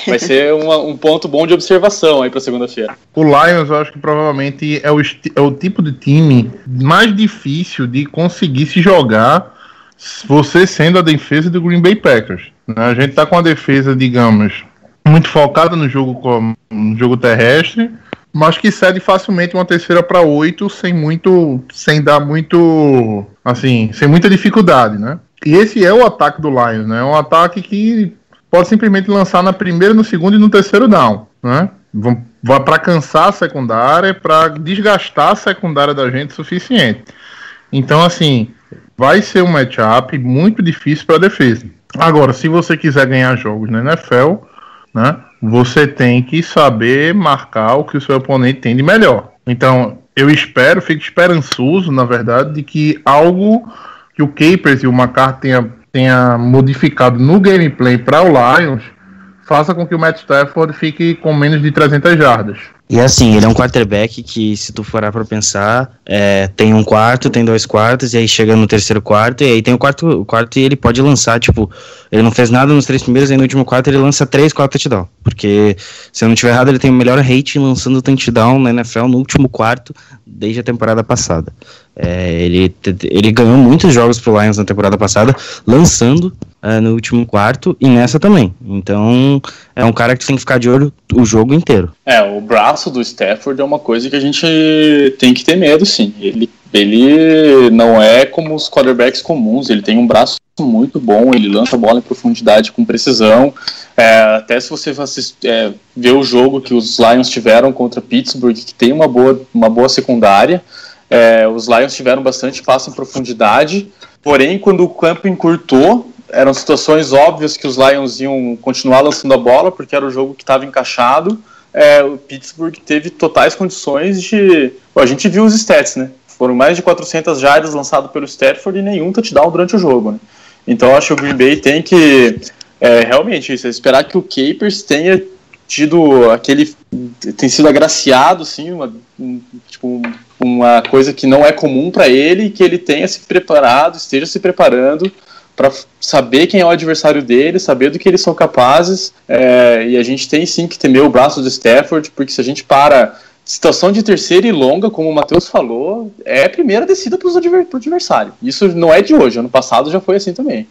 Vai ser uma, um ponto bom de observação aí para segunda-feira.
O Lions, eu acho que provavelmente é o, é o tipo de time mais difícil de conseguir se jogar você sendo a defesa do Green Bay Packers. Né? A gente tá com a defesa, digamos, muito focada no jogo, no jogo terrestre, mas que cede facilmente uma terceira para oito sem muito, sem dar muito, assim, sem muita dificuldade, né? E esse é o ataque do Lions, né? É um ataque que pode simplesmente lançar na primeira, no segundo e no terceiro down, né? Vai para cansar a secundária, para desgastar a secundária da gente o suficiente. Então, assim, vai ser um matchup muito difícil para a defesa. Agora, se você quiser ganhar jogos na NFL, né, você tem que saber marcar o que o seu oponente tem de melhor. Então, eu espero, fico esperançoso, na verdade, de que algo que o Capers e o McCarthy tenha tenha modificado no gameplay para o Lions faça com que o Matt Stafford fique com menos de 300 jardas.
E assim, ele é um quarterback que, se tu for para pensar, é, tem um quarto, tem dois quartos, e aí chega no terceiro quarto, e aí tem o quarto, o quarto e ele pode lançar, tipo, ele não fez nada nos três primeiros, e no último quarto ele lança três, quatro touchdown. Porque, se eu não tiver errado, ele tem o melhor rating lançando touchdown na NFL no último quarto, desde a temporada passada. É, ele, ele ganhou muitos jogos pro Lions na temporada passada, lançando uh, no último quarto e nessa também. Então, é um cara que tem que ficar de olho o jogo inteiro.
É, o braço do Stafford é uma coisa que a gente tem que ter medo, sim. Ele, ele não é como os quarterbacks comuns, ele tem um braço muito bom, ele lança a bola em profundidade com precisão. É, até se você assistir, é, ver o jogo que os Lions tiveram contra Pittsburgh, que tem uma boa, uma boa secundária, é, os Lions tiveram bastante passe em profundidade, porém, quando o campo encurtou, eram situações óbvias que os Lions iam continuar lançando a bola, porque era o jogo que estava encaixado. É, o Pittsburgh teve totais condições de. Bom, a gente viu os stats, né? Foram mais de 400 jardas lançados pelo Stafford e nenhum touchdown durante o jogo, né? Então acho que o Green Bay tem que é, realmente isso, é esperar que o Capers tenha tido aquele tem sido agraciado assim, uma, um, tipo, uma coisa que não é comum para ele, que ele tenha se preparado, esteja se preparando para saber quem é o adversário dele, saber do que eles são capazes, é, e a gente tem sim que temer o braço do Stafford, porque se a gente para situação de terceira e longa, como o Matheus falou, é a primeira descida para o adversário. Isso não é de hoje, ano passado já foi assim também.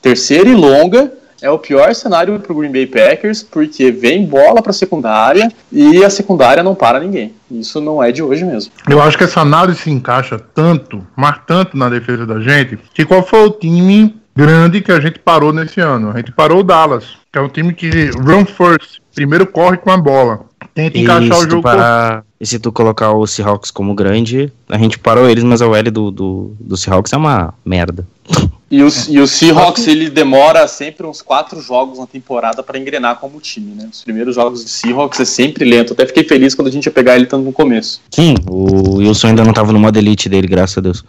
Terceira e longa é o pior cenário para o Green Bay Packers, porque vem bola para a secundária e a secundária não para ninguém. Isso não é de hoje mesmo.
Eu acho que essa análise se encaixa tanto, mas tanto na defesa da gente, que qual foi o time grande que a gente parou nesse ano? A gente parou o Dallas, que é um time que run first, primeiro corre com a bola. Tenta encaixar o jogo.
Para... E se tu colocar o Seahawks como grande, a gente parou eles, mas a OL do, do, do Seahawks é uma merda.
E o, e o Seahawks ele demora sempre uns quatro jogos na temporada para engrenar como time, né? Os primeiros jogos do Seahawks é sempre lento. Até fiquei feliz quando a gente ia pegar ele tanto no começo.
Sim, o Wilson ainda não tava no modo elite dele, graças a Deus.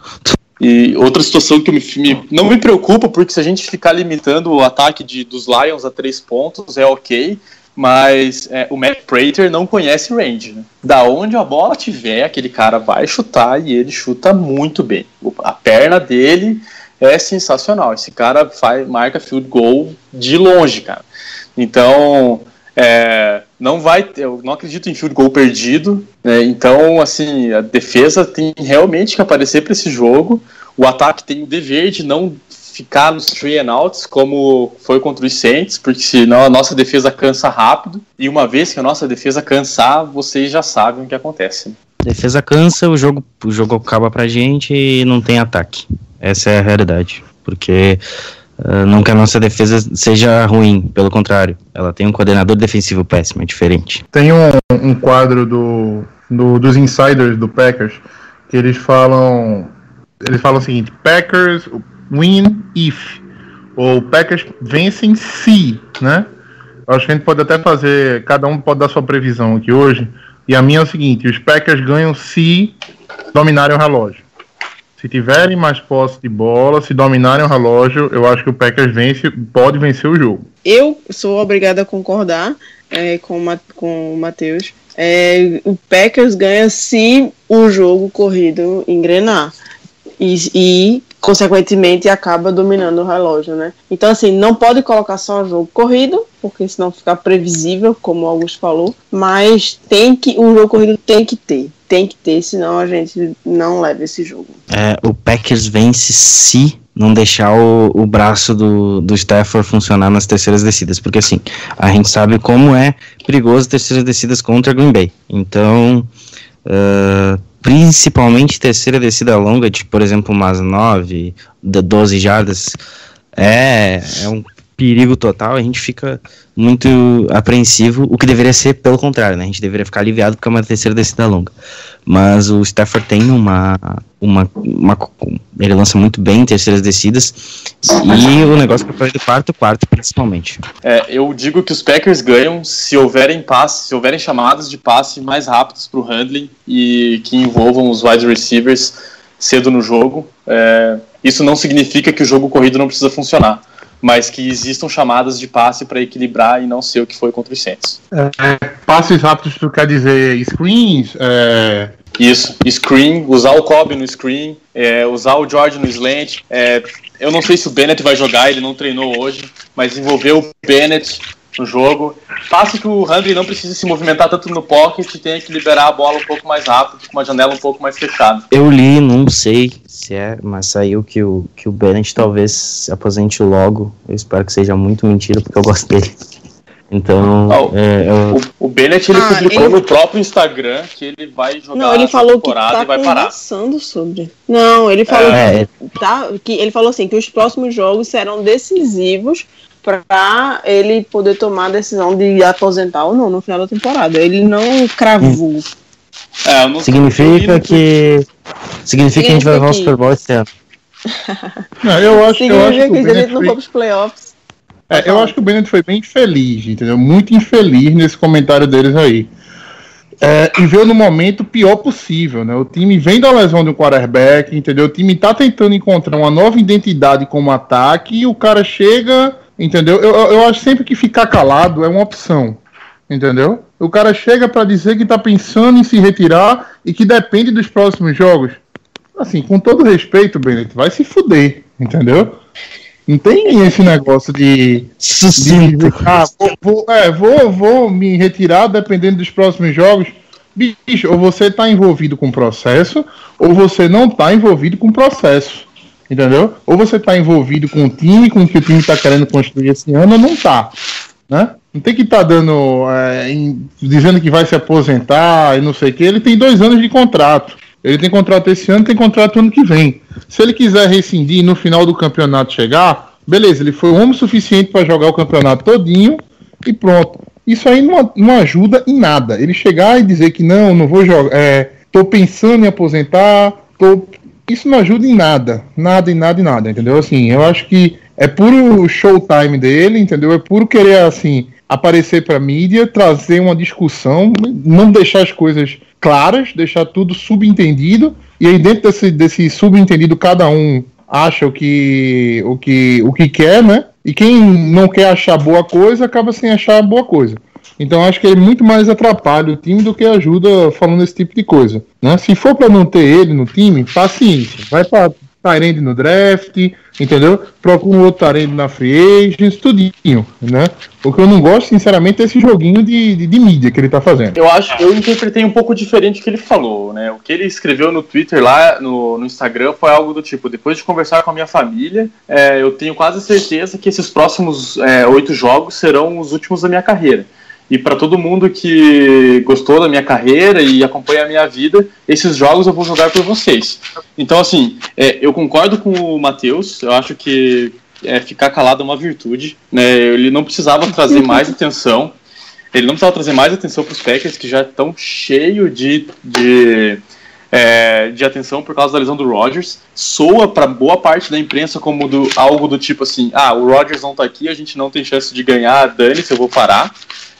E outra situação que me, me, não me preocupa, porque se a gente ficar limitando o ataque de, dos Lions a três pontos, é ok mas é, o Matt Prater não conhece range. Né? Da onde a bola tiver, aquele cara vai chutar e ele chuta muito bem. A perna dele é sensacional. Esse cara faz, marca field goal de longe, cara. Então, É, não vai, eu não acredito em field goal perdido, né? então assim a defesa tem realmente que aparecer para esse jogo. O ataque tem o dever de não ficar nos three and outs como foi contra os Saints, porque senão a nossa defesa cansa rápido. E uma vez que a nossa defesa cansar, vocês já sabem o que acontece. Né?
Defesa cansa, o jogo, o jogo acaba pra gente e não tem ataque. Essa é a realidade. Porque uh, não que a nossa defesa seja ruim, pelo contrário. Ela tem um coordenador defensivo péssimo, é diferente.
Tem um, um quadro do, do, dos insiders do Packers que eles falam. Eles falam o seguinte: Packers win if. Ou Packers vencem se, né? Acho que a gente pode até fazer. Cada um pode dar sua previsão aqui hoje. E a minha é o seguinte: os Packers ganham se dominarem o relógio. Se tiverem mais posse de bola, se dominarem o relógio, eu acho que o Packers vence, pode vencer o jogo.
Eu sou obrigada a concordar é, com, com o Matheus. É, o Packers ganha se o jogo corrido engrenar. E, e, consequentemente, acaba dominando o relógio, né? Então, assim, não pode colocar só jogo corrido, porque senão fica previsível, como o Augusto falou, mas tem que, o jogo corrido tem que ter tem que ter, senão a gente não leva esse jogo.
É, o Packers vence se não deixar o, o braço do, do Stafford funcionar nas terceiras descidas, porque assim, a gente sabe como é perigoso terceiras descidas contra Green Bay. Então, uh, principalmente terceira descida longa, de por exemplo umas 9, 12 jardas, é, é um perigo total, a gente fica muito apreensivo, o que deveria ser pelo contrário, né? A gente deveria ficar aliviado porque é uma terceira descida longa. Mas o Stafford tem uma, uma, uma ele lança muito bem em terceiras descidas e o negócio para do quarto, quarto principalmente.
É, eu digo que os Packers ganham se houverem passes, se houverem chamadas de passe mais rápidos para o handling e que envolvam os wide receivers cedo no jogo. É, isso não significa que o jogo corrido não precisa funcionar mas que existam chamadas de passe para equilibrar e não ser o que foi contra os Saints.
É, passes rápidos, tu quer dizer screens? É...
Isso, screen, usar o Kobe no screen, é, usar o George no slant. É, eu não sei se o Bennett vai jogar, ele não treinou hoje, mas envolver o Bennett no jogo. Faça que o Handley não precise se movimentar tanto no pocket e tenha que liberar a bola um pouco mais rápido, com uma janela um pouco mais fechada.
Eu li, não sei se é, mas saiu que o, que o Bennett talvez se aposente logo. Eu espero que seja muito mentira, porque eu gosto dele. Então,
oh, é, eu... o, o, Bennett ele ah, publicou ele... no próprio Instagram que ele vai jogar
não, ele falou que tá e vai parar. sobre. Não, ele falou é, que, tá, que ele falou assim que os próximos jogos serão decisivos para ele poder tomar a decisão de aposentar ou não no final da temporada. Ele não cravou.
É, não significa que significa que a gente vai levar o Super Bowl esse ano.
Não, eu acho, eu acho que,
que a gente não foi pros playoffs.
É, eu acho que o Bennett foi bem infeliz, entendeu? Muito infeliz nesse comentário deles aí. É, e veio no momento pior possível, né? O time vem da lesão do quarterback, entendeu? O time tá tentando encontrar uma nova identidade como ataque e o cara chega Entendeu? Eu, eu acho sempre que ficar calado é uma opção. Entendeu? O cara chega para dizer que tá pensando em se retirar e que depende dos próximos jogos. Assim, com todo respeito, Bennett, vai se fuder, entendeu? Não tem esse negócio de. de ah, vou, vou, é, vou, vou me retirar dependendo dos próximos jogos. Bicho, ou você tá envolvido com o processo, ou você não tá envolvido com o processo. Entendeu? Ou você está envolvido com o time, com o que o time está querendo construir esse ano, ou não está. Né? Não tem que estar tá dando. É, em, dizendo que vai se aposentar e não sei o que. Ele tem dois anos de contrato. Ele tem contrato esse ano, tem contrato ano que vem. Se ele quiser rescindir no final do campeonato chegar, beleza, ele foi homem suficiente para jogar o campeonato todinho e pronto. Isso aí não, não ajuda em nada. Ele chegar e dizer que não, não vou jogar, é, tô pensando em aposentar, tô isso não ajuda em nada. Nada, em nada, em nada, entendeu? Assim, eu acho que é puro showtime dele, entendeu? É puro querer, assim, aparecer pra mídia, trazer uma discussão, não deixar as coisas claras, deixar tudo subentendido, e aí dentro desse, desse subentendido cada um acha o que, o que, o que quer, né? E quem não quer achar boa coisa acaba sem achar boa coisa. Então acho que ele muito mais atrapalha o time do que ajuda falando esse tipo de coisa. Né? Se for para não ter ele no time, paciência. Vai para Tyrande no draft, entendeu? Procura um outro Tyrande na free agents, tudinho, né? O que eu não gosto, sinceramente, é esse joguinho de, de, de mídia que ele tá fazendo.
Eu acho, eu interpretei um pouco diferente o que ele falou, né? O que ele escreveu no Twitter lá, no, no Instagram, foi algo do tipo: depois de conversar com a minha família, é, eu tenho quase certeza que esses próximos é, oito jogos serão os últimos da minha carreira. E para todo mundo que gostou da minha carreira e acompanha a minha vida, esses jogos eu vou jogar por vocês. Então, assim, é, eu concordo com o Matheus, eu acho que é, ficar calado é uma virtude. Né? Ele não precisava trazer mais atenção. Ele não precisava trazer mais atenção para os Packers, que já estão cheio de, de, é, de atenção por causa da lesão do Rodgers. Soa para boa parte da imprensa como do, algo do tipo assim: ah, o Rodgers não está aqui, a gente não tem chance de ganhar, dane-se, eu vou parar.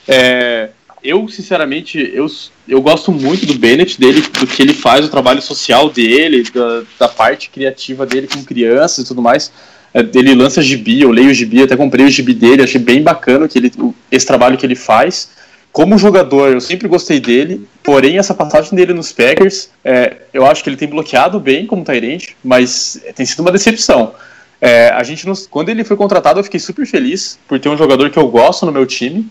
É, eu, sinceramente, eu, eu gosto muito do Bennett, dele, do que ele faz, o trabalho social dele, da, da parte criativa dele com crianças e tudo mais. É, ele lança gibi, eu leio o gibi, até comprei o gibi dele, achei bem bacana que ele, esse trabalho que ele faz. Como jogador, eu sempre gostei dele, porém, essa passagem dele nos Packers, é, eu acho que ele tem bloqueado bem como Tyrant, mas tem sido uma decepção. É, a gente quando ele foi contratado, eu fiquei super feliz por ter um jogador que eu gosto no meu time.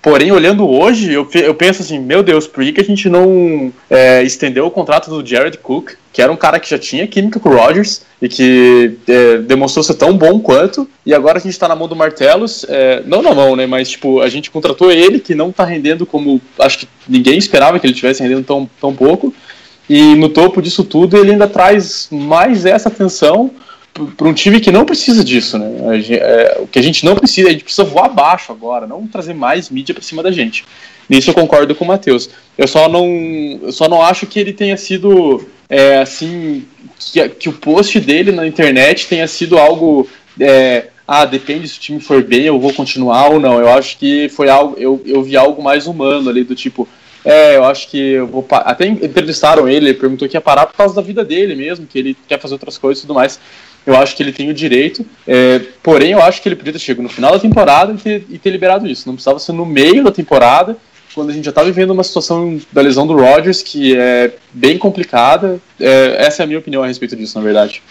Porém, olhando hoje, eu, eu penso assim, meu Deus, por que, que a gente não é, estendeu o contrato do Jared Cook, que era um cara que já tinha química com o Rodgers e que é, demonstrou ser tão bom quanto, e agora a gente está na mão do Martelos, é, não na mão, né, mas tipo, a gente contratou ele, que não está rendendo como, acho que ninguém esperava que ele estivesse rendendo tão, tão pouco, e no topo disso tudo ele ainda traz mais essa atenção para um time que não precisa disso, né? Gente, é, o que a gente não precisa, a gente precisa voar abaixo agora, não trazer mais mídia para cima da gente. Nisso eu concordo com o Matheus. Eu só não, eu só não acho que ele tenha sido é, assim que, que, o post dele na internet tenha sido algo é, ah, depende se o time for bem, eu vou continuar ou não. Eu acho que foi algo, eu, eu vi algo mais humano ali do tipo, é, eu acho que eu vou. Até entrevistaram ele, ele perguntou que ia parar por causa da vida dele mesmo, que ele quer fazer outras coisas e tudo mais eu acho que ele tem o direito, é, porém eu acho que ele podia ter chegado no final da temporada e ter, e ter liberado isso. Não precisava ser no meio da temporada, quando a gente já está vivendo uma situação da lesão do Rodgers que é bem complicada. É, essa é a minha opinião a respeito disso, na verdade.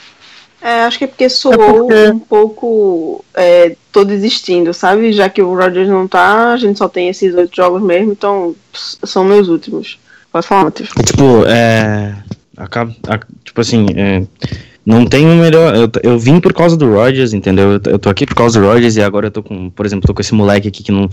É, acho que é porque soou é porque... um pouco. É, tô desistindo, sabe? Já que o Rodgers não tá, a gente só tem esses oito jogos mesmo, então são meus últimos. Pode falar, Matheus.
Tipo, é. Acaba, tipo assim, é, não tem um melhor. Eu, eu vim por causa do Rogers, entendeu? Eu, eu tô aqui por causa do Rogers e agora eu tô com, por exemplo, tô com esse moleque aqui que não,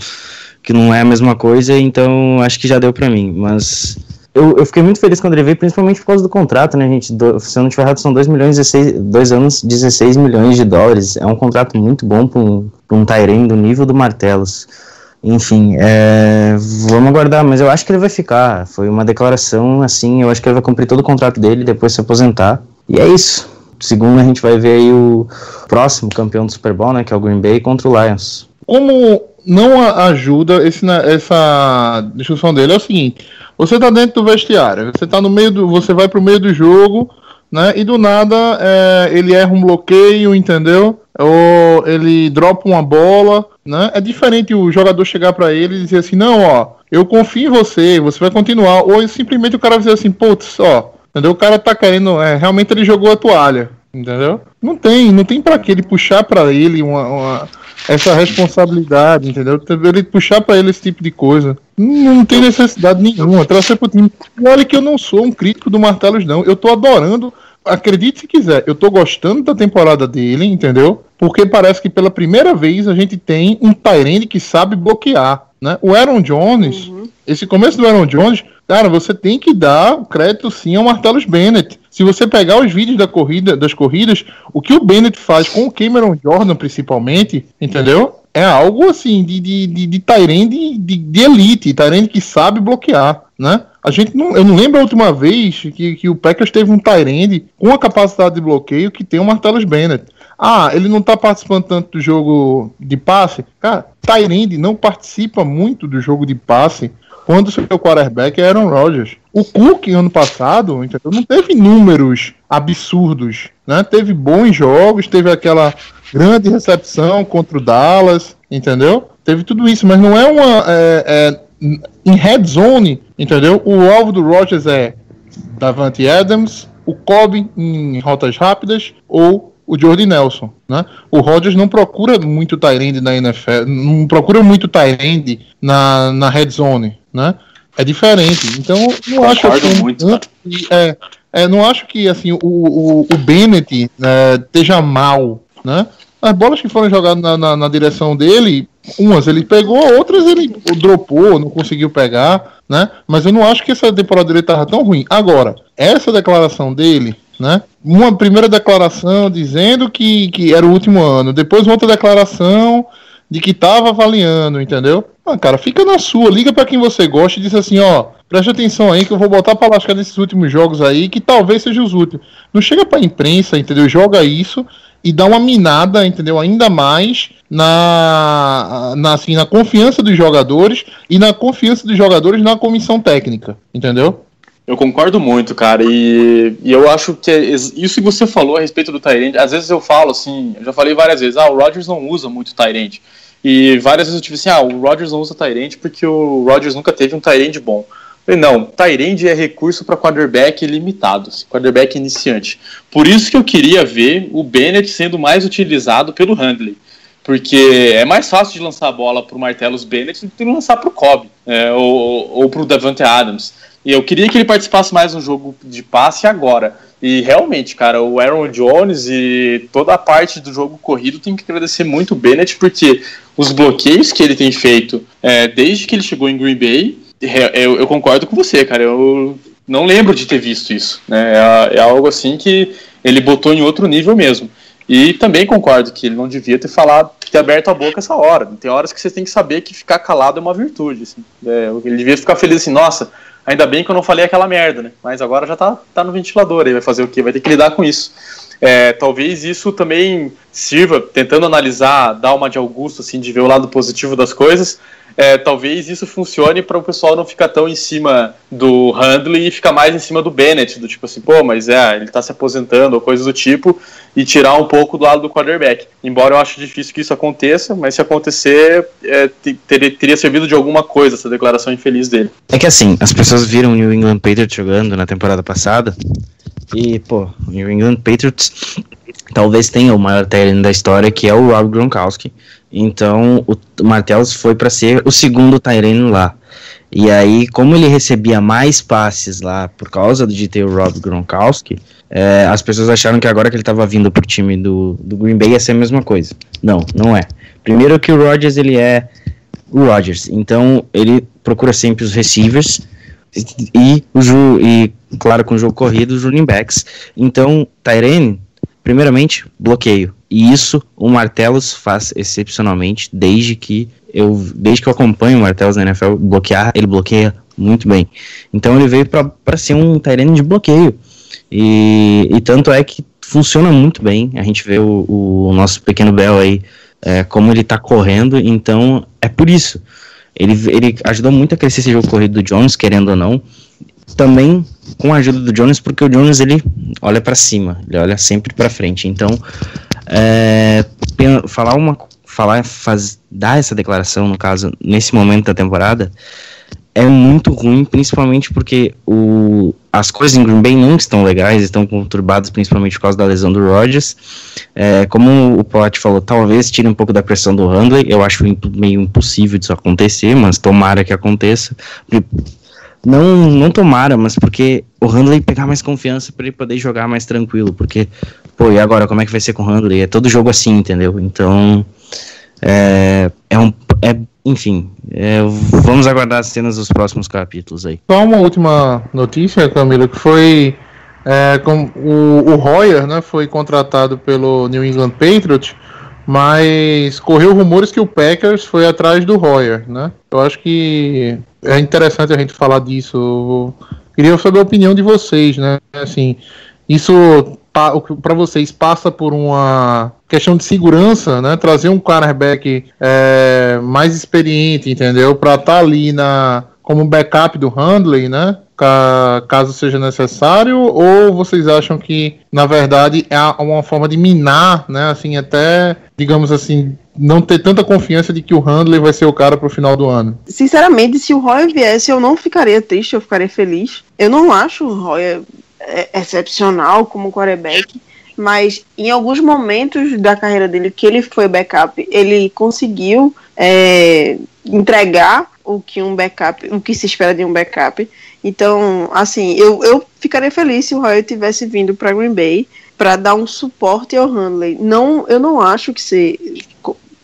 que não é a mesma coisa, então acho que já deu pra mim. Mas eu, eu fiquei muito feliz quando ele veio, principalmente por causa do contrato, né, gente? Do, se eu não tiver errado, são 2 milhões, 16, 2 anos, 16 milhões de dólares. É um contrato muito bom pra um, pra um Tyrene do nível do Martelos. Enfim, é, vamos aguardar, mas eu acho que ele vai ficar. Foi uma declaração assim, eu acho que ele vai cumprir todo o contrato dele depois se aposentar. E é isso. Segundo, a gente vai ver aí o próximo campeão do Super Bowl, né, que é o Green Bay, contra o Lions.
Como não ajuda esse, essa discussão dele é o seguinte: você tá dentro do vestiário, você tá no meio do, você vai pro meio do jogo, né? E do nada é, ele erra um bloqueio, entendeu? Ou ele dropa uma bola, né? É diferente o jogador chegar para ele e dizer assim: não, ó, eu confio em você, você vai continuar. Ou simplesmente o cara dizer assim: putz, ó, Entendeu? O cara tá querendo. É, realmente ele jogou a toalha. Entendeu? Não tem, não tem para que ele puxar para ele uma, uma, essa responsabilidade, entendeu? Ele puxar para ele esse tipo de coisa. Não, tem necessidade nenhuma. Trazer pro time. Olha que eu não sou um crítico do Martelos, não. Eu tô adorando. Acredite se quiser, eu tô gostando da temporada dele, entendeu? Porque parece que pela primeira vez a gente tem um Tyrande que sabe bloquear. Né? O Aaron Jones. Esse começo do Aaron Jones, Cara, você tem que dar crédito sim ao Martellus Bennett. Se você pegar os vídeos da corrida, das corridas, o que o Bennett faz com o Cameron Jordan, principalmente, entendeu? É algo assim de, de, de, de Tyrande de, de elite, Tyrande que sabe bloquear, né? A gente não, eu não lembro a última vez que, que o Packers teve um Tyrande com a capacidade de bloqueio que tem o Martellus Bennett. Ah, ele não tá participando tanto do jogo de passe. Cara, Tyrande não participa muito do jogo de passe quando o seu quarterback é Aaron Rodgers. O Cook, ano passado, entendeu? não teve números absurdos, né? Teve bons jogos, teve aquela grande recepção contra o Dallas, entendeu? Teve tudo isso, mas não é uma... É, é, em red zone, entendeu? O alvo do Rodgers é Davante Adams, o Cobb em rotas rápidas ou o Jordi Nelson, né? O Rodgers não procura muito Tyrande na NFL, não procura muito Tyrande na, na red zone, né? É diferente. Então, não acho
muito, cara.
que, é, é, não acho que assim o, o, o Bennett é, esteja mal, né? As bolas que foram jogadas na, na, na direção dele, umas ele pegou, outras ele dropou, não conseguiu pegar, né? Mas eu não acho que essa temporada dele tava tão ruim. Agora, essa declaração dele, né? Uma primeira declaração dizendo que, que era o último ano, depois outra declaração de que tava avaliando, entendeu? Ah, cara, fica na sua, liga para quem você gosta e diz assim, ó, preste atenção aí que eu vou botar pra lascar nesses últimos jogos aí, que talvez sejam os últimos. Não chega pra imprensa, entendeu? Joga isso e dá uma minada, entendeu? Ainda mais na, na, assim, na confiança dos jogadores e na confiança dos jogadores na comissão técnica, entendeu?
Eu concordo muito, cara, e, e eu acho que é isso que você falou a respeito do Tyrande, às vezes eu falo assim, eu já falei várias vezes, ah, o Rodgers não usa muito Tyrande. E várias vezes eu tive assim, ah, o Rodgers não usa Tyrande porque o Rodgers nunca teve um Tyrande bom. Falei, não, Tyrande é recurso para quarterback limitado, assim, quarterback iniciante. Por isso que eu queria ver o Bennett sendo mais utilizado pelo Handley. Porque é mais fácil de lançar a bola para o Martellus Bennett do que lançar para o Cobb é, ou, ou para o Davante Adams. E eu queria que ele participasse mais no jogo de passe agora. E realmente, cara, o Aaron Jones e toda a parte do jogo corrido tem que agradecer muito o Bennett, porque os bloqueios que ele tem feito é, desde que ele chegou em Green Bay, eu, eu concordo com você, cara. Eu não lembro de ter visto isso. Né? É, é algo assim que ele botou em outro nível mesmo. E também concordo que ele não devia ter falado, ter aberto a boca essa hora. Tem horas que você tem que saber que ficar calado é uma virtude. Assim. É, ele devia ficar feliz assim, nossa, ainda bem que eu não falei aquela merda, né? Mas agora já tá, tá no ventilador aí, vai fazer o quê? Vai ter que lidar com isso. É, talvez isso também sirva, tentando analisar, dar uma de Augusto, assim, de ver o lado positivo das coisas, é, talvez isso funcione para o pessoal não ficar tão em cima do Handley e ficar mais em cima do Bennett, do tipo assim, pô, mas é, ele tá se aposentando ou coisas do tipo, e tirar um pouco do lado do quarterback. Embora eu acho difícil que isso aconteça, mas se acontecer, é, te- teria, teria servido de alguma coisa essa declaração infeliz dele.
É que assim, as pessoas viram o New England Patriots jogando na temporada passada. E, pô, o New England Patriots talvez tenha o maior talento da história, que é o Rob Gronkowski. Então, o Martellus foi para ser o segundo Tyrene lá. E aí, como ele recebia mais passes lá por causa de ter o Rob Gronkowski, é, as pessoas acharam que agora que ele estava vindo pro time do, do Green Bay ia ser a mesma coisa. Não, não é. Primeiro que o Rodgers, ele é o Rodgers. Então, ele procura sempre os receivers e, o ju- e claro, com o jogo corrido, os running backs. Então, Tyrene, primeiramente, bloqueio. E isso o Martellus faz excepcionalmente desde que eu desde que eu acompanho o Martellus na NFL bloquear, ele bloqueia muito bem. Então ele veio para ser um Tyrene de bloqueio. E, e tanto é que funciona muito bem. A gente vê o, o nosso pequeno Bell aí, é, como ele tá correndo, então é por isso. Ele, ele ajudou muito a crescer esse jogo corrido do Jones, querendo ou não. Também com a ajuda do Jones, porque o Jones ele olha para cima, ele olha sempre para frente. Então, é, falar uma, falar, faz, dar essa declaração no caso nesse momento da temporada é muito ruim, principalmente porque o, as coisas em Green Bay não estão legais, estão conturbadas principalmente por causa da lesão do Rodgers. É, como o Pote falou, talvez tire um pouco da pressão do Handley. Eu acho meio impossível disso acontecer, mas tomara que aconteça. Não, não tomara, mas porque o Handley pegar mais confiança para ele poder jogar mais tranquilo. Porque, pô, e agora como é que vai ser com o Handley? É todo jogo assim, entendeu? Então, é, é um. É, enfim, é, vamos aguardar as cenas dos próximos capítulos aí.
Só uma última notícia, Camila, que foi é, com, o, o Royer, né, foi contratado pelo New England Patriots, mas correu rumores que o Packers foi atrás do Royer, né? Eu acho que é interessante a gente falar disso. Eu queria saber a opinião de vocês, né? Assim, isso para vocês passa por uma questão de segurança, né? Trazer um cornerback é, mais experiente, entendeu? Para estar ali na como backup do Handley, né? Ca- Caso seja necessário, ou vocês acham que na verdade é uma forma de minar, né? Assim, até digamos assim, não ter tanta confiança de que o Handley vai ser o cara pro final do ano.
Sinceramente, se o Roy viesse, eu não ficaria triste, eu ficaria feliz. Eu não acho o Roy excepcional como quarterback, mas em alguns momentos da carreira dele que ele foi backup, ele conseguiu é, entregar o que um backup, o que se espera de um backup. Então, assim, eu, eu ficaria feliz se o Roy tivesse vindo para Green Bay para dar um suporte ao Handley. Não, eu não acho que se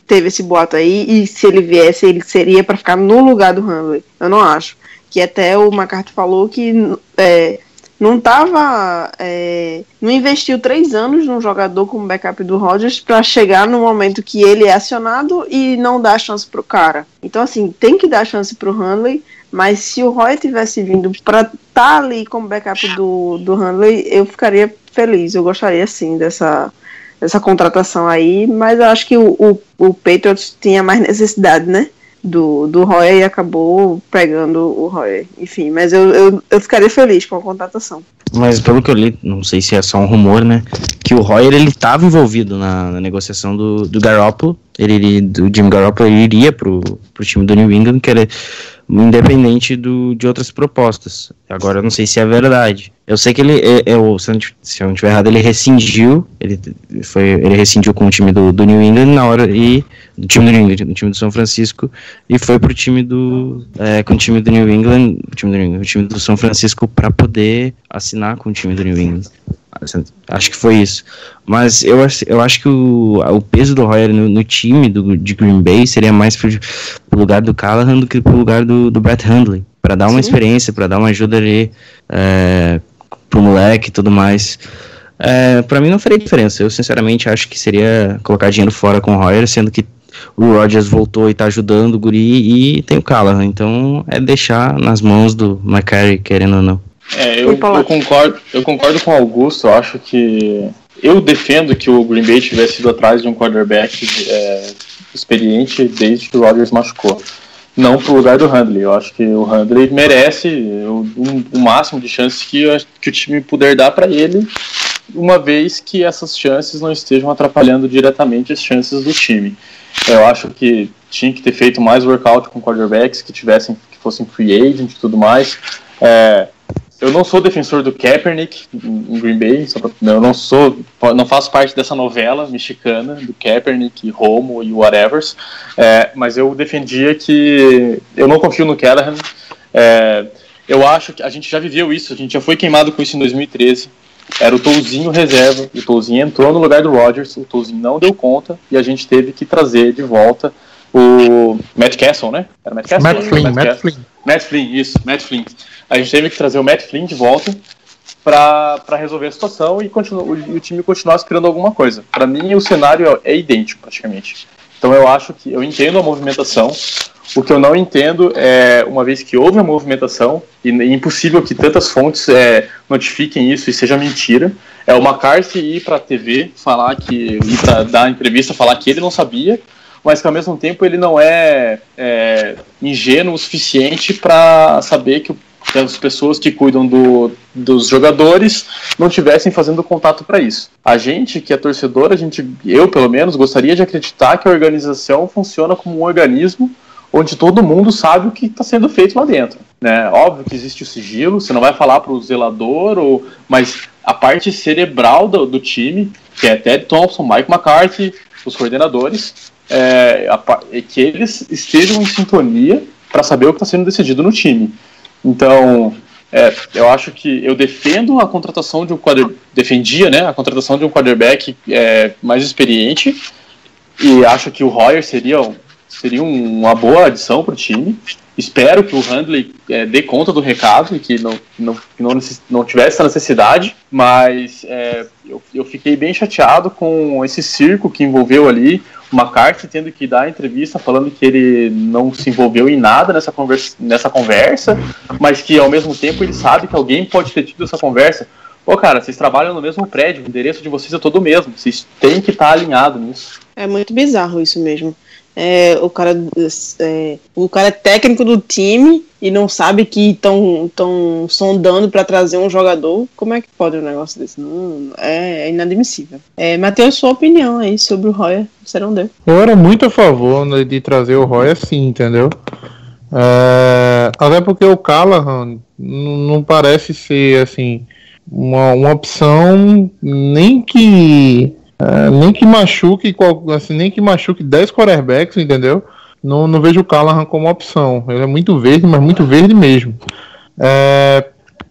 teve esse boato aí e se ele viesse ele seria para ficar no lugar do Handley. Eu não acho. Que até o McCarthy falou que é, não tava. É, não investiu três anos num jogador como backup do Rodgers para chegar no momento que ele é acionado e não dar chance pro cara. Então, assim, tem que dar chance pro Handley, mas se o Roy tivesse vindo para estar tá ali como backup do, do Handley, eu ficaria feliz. Eu gostaria, sim, dessa, dessa contratação aí, mas eu acho que o, o, o Patriots tinha mais necessidade, né? Do, do Roy e acabou pegando o Roy. Enfim, mas eu, eu, eu ficaria feliz com a contratação.
Mas pelo que eu li, não sei se é só um rumor, né? Que o Royer ele estava envolvido na, na, negociação do, do Garoppolo. Ele, do Jimmy Garoppolo ele iria pro, pro time do New England, que era independente do, de outras propostas. Agora eu não sei se é verdade. Eu sei que ele, é, é, se, eu não, eu estiver errado, ele rescindiu, ele, foi, ele rescindiu com o time do, do New England na hora e do time do New England, do time do São Francisco e foi pro time do é, com o time do New England, o time do, England, o time do São Francisco para poder assinar com o time do New England. Acho que foi isso. Mas eu, eu acho que o, o peso do Royer no, no time do, de Green Bay seria mais pro, pro lugar do Callahan do que pro lugar do, do Brett Hundley. para dar uma Sim. experiência, para dar uma ajuda ali é, pro moleque e tudo mais. É, para mim não faria diferença. Eu sinceramente acho que seria colocar dinheiro fora com o Royer, sendo que o Rogers voltou e tá ajudando o Guri e tem o Callahan. Então é deixar nas mãos do McCarry, querendo ou não.
É, eu, eu, concordo, eu concordo com o Augusto, eu acho que. Eu defendo que o Green Bay tivesse ido atrás de um quarterback é, experiente desde que o Rodgers machucou. Não pro lugar do Handley. Eu acho que o Handley merece o, um, o máximo de chances que, que o time puder dar para ele, uma vez que essas chances não estejam atrapalhando diretamente as chances do time. Eu acho que tinha que ter feito mais workout com quarterbacks que tivessem que fossem free agent e tudo mais. É, eu não sou defensor do Kaepernick em Green Bay, eu não sou, não faço parte dessa novela mexicana do Kaepernick, Romo e whatever, é, mas eu defendia que eu não confio no Callahan. É, eu acho que a gente já viveu isso, a gente já foi queimado com isso em 2013. Era o Touzinho reserva, o Touzinho entrou no lugar do Rodgers, o Touzinho não deu conta e a gente teve que trazer de volta o Matt Castle, né?
Era Matt Castle? Matt Flynn, Matt, Matt Flynn.
Matt Flynn, isso, Matt Flynn. A gente teve que trazer o Matt Flynn de volta para resolver a situação e continu, o, o, time continuar aspirando alguma coisa. Para mim, o cenário é idêntico, praticamente. Então, eu acho que eu entendo a movimentação. O que eu não entendo é, uma vez que houve a movimentação, e é impossível que tantas fontes é, notifiquem isso e seja mentira, é o McCarthy ir para a TV falar que, pra dar entrevista, falar que ele não sabia, mas que ao mesmo tempo ele não é, é ingênuo o suficiente para saber que, que, as pessoas que cuidam do, dos jogadores não estivessem fazendo contato para isso. A gente que é torcedor, a gente, eu pelo menos, gostaria de acreditar que a organização funciona como um organismo onde todo mundo sabe o que está sendo feito lá dentro. Né? Óbvio que existe o sigilo, você não vai falar para o zelador, ou, mas a parte cerebral do, do time, que é Ted Thompson, Mike McCarthy, os coordenadores, é, é que eles estejam em sintonia para saber o que está sendo decidido no time. Então, é, eu acho que eu defendo a contratação de um quarterback, defendia né, a contratação de um quarterback é, mais experiente e acho que o Royer seria, seria uma boa adição para o time. Espero que o Handley é, dê conta do recado e que não, não, que não, não tivesse essa necessidade, mas é, eu, eu fiquei bem chateado com esse circo que envolveu ali McCarthy tendo que dar entrevista falando que ele não se envolveu em nada nessa conversa, nessa conversa, mas que ao mesmo tempo ele sabe que alguém pode ter tido essa conversa. Pô, cara, vocês trabalham no mesmo prédio, o endereço de vocês é todo o mesmo, vocês têm que estar tá alinhados nisso.
É muito bizarro isso mesmo é, o cara é, o cara é técnico do time e não sabe que estão tão sondando para trazer um jogador. Como é que pode um negócio desse? Não, é, é inadmissível. É, Matheus, sua opinião aí sobre o você não deu?
Eu era muito a favor né, de trazer o Royer sim, entendeu? É, até porque o Callahan não parece ser assim uma, uma opção nem que é, nem que machuque assim, nem que machuque 10 quarterbacks, entendeu? Não, não vejo o Callahan como opção. Ele é muito verde, mas muito verde mesmo. É,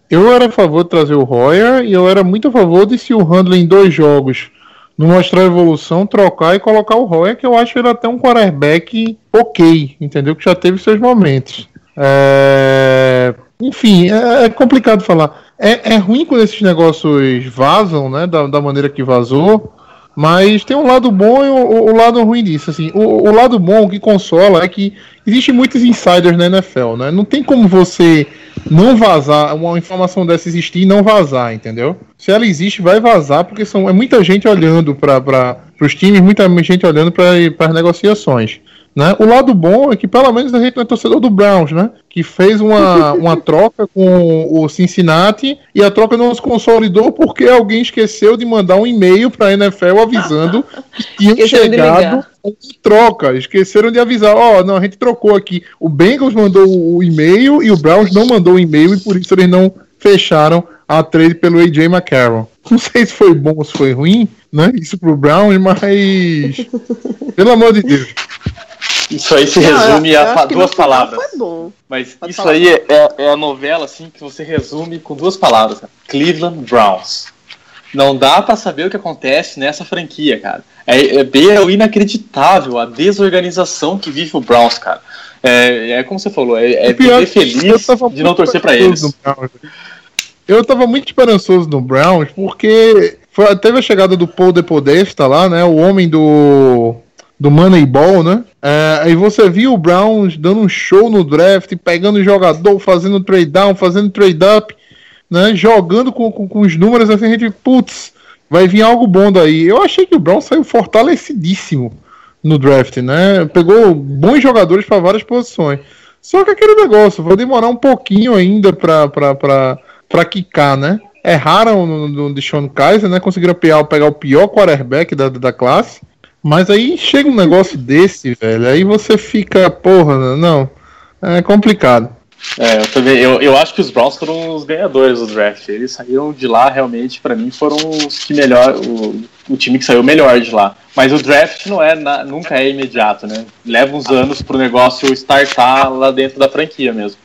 eu era a favor de trazer o Royer e eu era muito a favor de se o Handler em dois jogos não mostrar evolução, trocar e colocar o Royer, que eu acho ele até um quarterback ok, entendeu? Que já teve seus momentos. É... Enfim, é, é, complicado falar. É, é ruim quando esses negócios vazam, né? Da, da maneira que vazou. Mas tem um lado bom e o, o lado ruim disso. Assim, o, o, lado bom que consola é que existe muitos insiders na NFL, né? Não tem como você não vazar, uma informação dessa existir e não vazar, entendeu? Se ela existe, vai vazar, porque são, é muita gente olhando para os times, muita gente olhando para as negociações. Né? O lado bom é que pelo menos a gente não é torcedor do Browns, né? Que fez uma, uma troca com o Cincinnati e a troca não se consolidou porque alguém esqueceu de mandar um e-mail para a NFL avisando que tinham chegado com troca. Esqueceram de avisar, ó, oh, não, a gente trocou aqui. O Bengals mandou o e-mail e o Browns não mandou o e-mail e por isso eles não fecharam a trade pelo AJ McCarron. Não sei se foi bom ou se foi ruim, né? Isso pro Browns, mas pelo amor de Deus.
Isso aí se resume não, eu, eu a duas palavras. Mas Pode isso falar. aí é, é, a novela assim que você resume com duas palavras: Cleveland Browns. Não dá para saber o que acontece nessa franquia, cara. É, é bem é inacreditável a desorganização que vive o Browns, cara. É, é como você falou, é, é viver feliz de não torcer para eles.
Eu tava muito esperançoso no Browns porque foi, teve a chegada do Paul de Podesta lá, né? O homem do do Moneyball, né? É, aí você viu o Browns dando um show no draft, pegando jogador, fazendo trade down, fazendo trade up, né? Jogando com, com, com os números assim, a gente, putz, vai vir algo bom daí. Eu achei que o Browns saiu fortalecidíssimo no draft, né? Pegou bons jogadores para várias posições. Só que aquele negócio, vai demorar um pouquinho ainda pra quicar, né? Erraram no, no Sean Kaiser, né? Conseguiram pegar, pegar o pior quarterback da, da classe mas aí chega um negócio desse, velho, aí você fica, porra, não, é complicado.
É, eu também, eu, eu acho que os Browns foram os ganhadores do draft. Eles saíram de lá, realmente, para mim, foram os que melhor, o, o time que saiu melhor de lá. Mas o draft não é, na, nunca é imediato, né? Leva uns anos pro negócio startar lá dentro da franquia mesmo.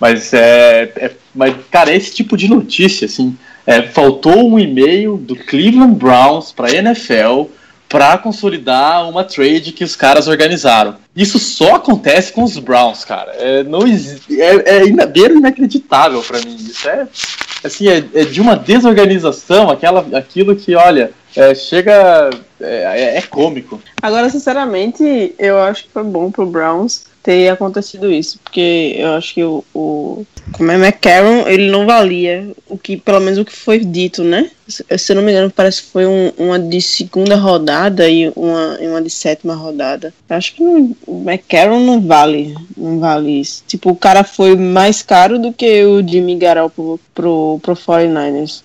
Mas é, é mas cara, esse tipo de notícia, assim, é, faltou um e-mail do Cleveland Browns para NFL para consolidar uma trade que os caras organizaram. Isso só acontece com os Browns, cara. É, não, é, é inacreditável para mim. Isso é, assim, é, é, de uma desorganização, aquela, aquilo que, olha, é, chega. É, é, cômico.
Agora, sinceramente, eu acho que foi bom pro Browns ter acontecido isso, porque eu acho que o, o como é McCarron, ele não valia o que, pelo menos o que foi dito, né? Se, eu não me engano, parece que foi um, uma de segunda rodada e uma, uma de sétima rodada. Eu acho que não, o McCarron não vale, não vale isso. Tipo, o cara foi mais caro do que o Jimmy Garoppolo pro, pro 49ers.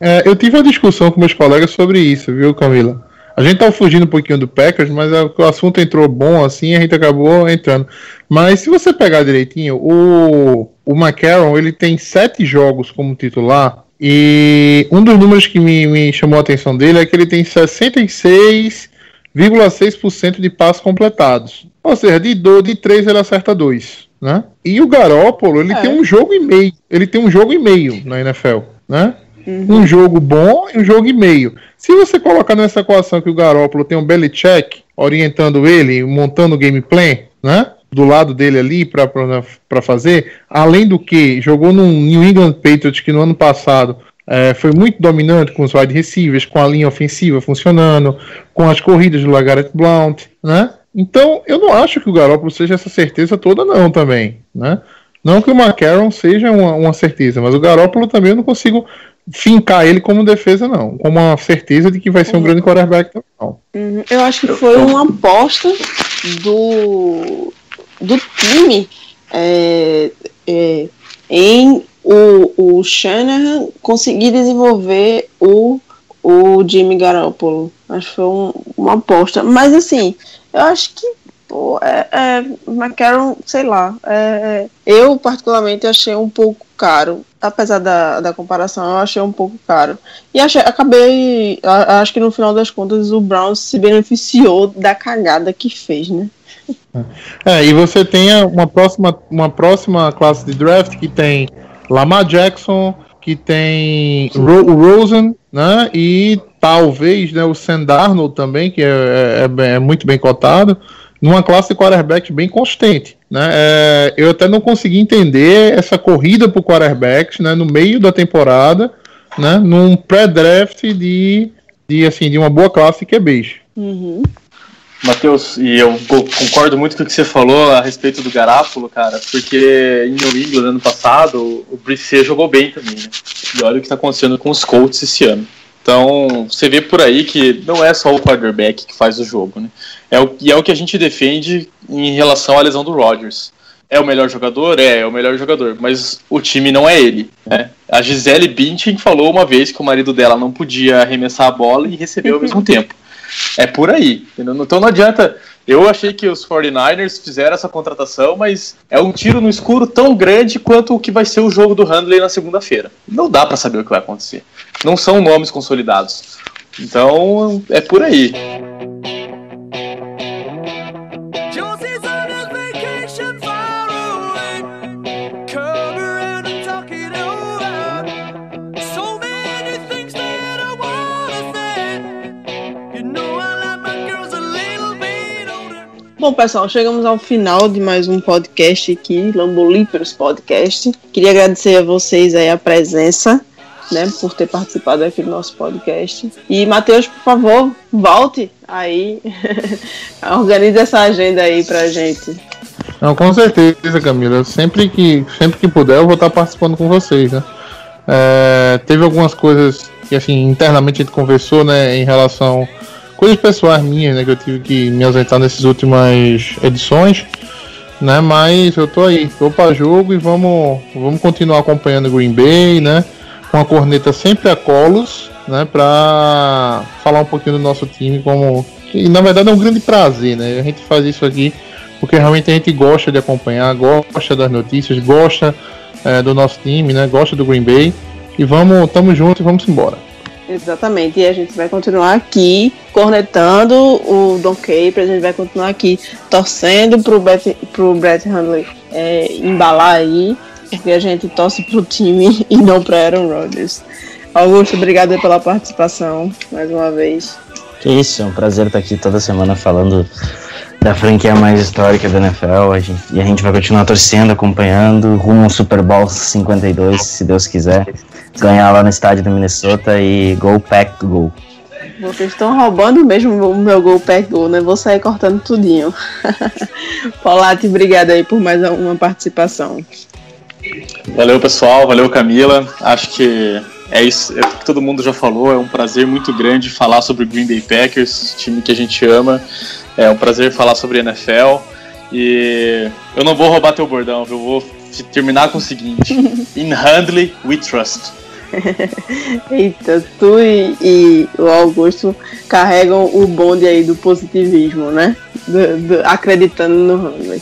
É, eu tive uma discussão com meus colegas sobre isso, viu, Camila? A gente tava fugindo um pouquinho do Packers, mas o assunto entrou bom assim, a gente acabou entrando. Mas se você pegar direitinho, o, o McCarron ele tem sete jogos como titular. E um dos números que me, me chamou a atenção dele é que ele tem 66,6% de passos completados. Ou seja, de, do, de três ele acerta dois. Né? E o Garópolo, ele é. tem um jogo e meio. Ele tem um jogo e meio na NFL. Né? Uhum. Um jogo bom e um jogo e meio. Se você colocar nessa equação que o Garópolo tem um Belichick orientando ele, montando o gameplay, né? Do lado dele ali para fazer, além do que jogou no New England Patriots que no ano passado é, foi muito dominante com os wide receivers, com a linha ofensiva funcionando, com as corridas do Lagaret Blount, né? Então, eu não acho que o Garoppolo seja essa certeza toda, não, também, né? Não que o McCarron seja uma, uma certeza, mas o Garoppolo também eu não consigo fincar ele como defesa, não. Com uma certeza de que vai ser um uhum. grande quarterback,
não. Uhum. Eu acho que foi uma aposta do, do time é, é, em o, o Shanahan conseguir desenvolver o, o Jimmy Garoppolo. Acho que foi um, uma aposta. Mas assim, eu acho que pô, é, é, McCarron, sei lá. É, eu particularmente achei um pouco caro apesar da, da comparação, eu achei um pouco caro. E achei, acabei, a- acho que no final das contas o Browns se beneficiou da cagada que fez, né?
É, e você tem uma próxima, uma próxima classe de draft que tem Lamar Jackson, que tem Ro Rosen, né? E talvez né, o Sam Darnold também, que é, é- é é muito bem cotado, numa classe de quarterbacks bem constante. Né? É, eu até não consegui entender essa corrida por quarterbacks né, no meio da temporada, né, num pré-draft de, de, assim, de uma boa classe de QBs.
Uhum.
Matheus, e eu co- concordo muito com o que você falou a respeito do Garápolo, cara, porque em New England ano passado o Brisset jogou bem também, né? E olha o que está acontecendo com os Colts esse ano. Então, você vê por aí que não é só o quarterback que faz o jogo, né? É o, e é o que a gente defende em relação à lesão do Rodgers. É o melhor jogador? É, é o melhor jogador, mas o time não é ele. Né? A Gisele Bündchen falou uma vez que o marido dela não podia arremessar a bola e receber ao mesmo tempo. É por aí. entendeu? Então não adianta. Eu achei que os 49ers fizeram essa contratação, mas é um tiro no escuro tão grande quanto o que vai ser o jogo do Handley na segunda-feira. Não dá pra saber o que vai acontecer. Não são nomes consolidados. Então é por aí.
Bom, pessoal, chegamos ao final de mais um podcast aqui, Lambolíperos Podcast. Queria agradecer a vocês aí a presença, né, por ter participado aqui do nosso podcast. E, Matheus, por favor, volte aí, organize essa agenda aí pra gente.
Não, com certeza, Camila. Sempre que, sempre que puder, eu vou estar participando com vocês, né? É, teve algumas coisas que, assim, internamente a gente conversou, né, em relação coisas pessoais minhas, né, que eu tive que me ausentar nessas últimas edições, né? Mas eu tô aí, tô para jogo e vamos, vamos continuar acompanhando o Green Bay, né? Com a corneta sempre a colos, né? Para falar um pouquinho do nosso time, como que na verdade é um grande prazer, né? A gente faz isso aqui porque realmente a gente gosta de acompanhar, gosta das notícias, gosta eh, do nosso time, né? Gosta do Green Bay e vamos, tamo junto e vamos embora.
Exatamente, e a gente vai continuar aqui cornetando o Don Capers, a gente vai continuar aqui torcendo pro, Bet, pro Brett Hundley é, embalar aí, porque a gente torce pro time e não pro Aaron Rodgers. Augusto, obrigado pela participação mais uma vez.
Que isso, é um prazer estar aqui toda semana falando da franquia mais histórica da NFL. A gente- e a gente vai continuar torcendo, acompanhando, rumo ao Super Bowl 52, se Deus quiser. Ganhar lá no estádio do Minnesota e Go Pack Go.
Vocês estão roubando mesmo o meu gol pack gol, né? Vou sair cortando tudinho. Polati, obrigado aí por mais uma participação.
Valeu, pessoal. Valeu, Camila. Acho que é isso é o que todo mundo já falou. É um prazer muito grande falar sobre o Green Bay Packers, time que a gente ama. É um prazer falar sobre NFL. E eu não vou roubar teu bordão, eu vou terminar com o seguinte: In Handley, we trust.
Eita, tu e, e o Augusto carregam o bonde aí do positivismo, né? Do- do- acreditando no Handley.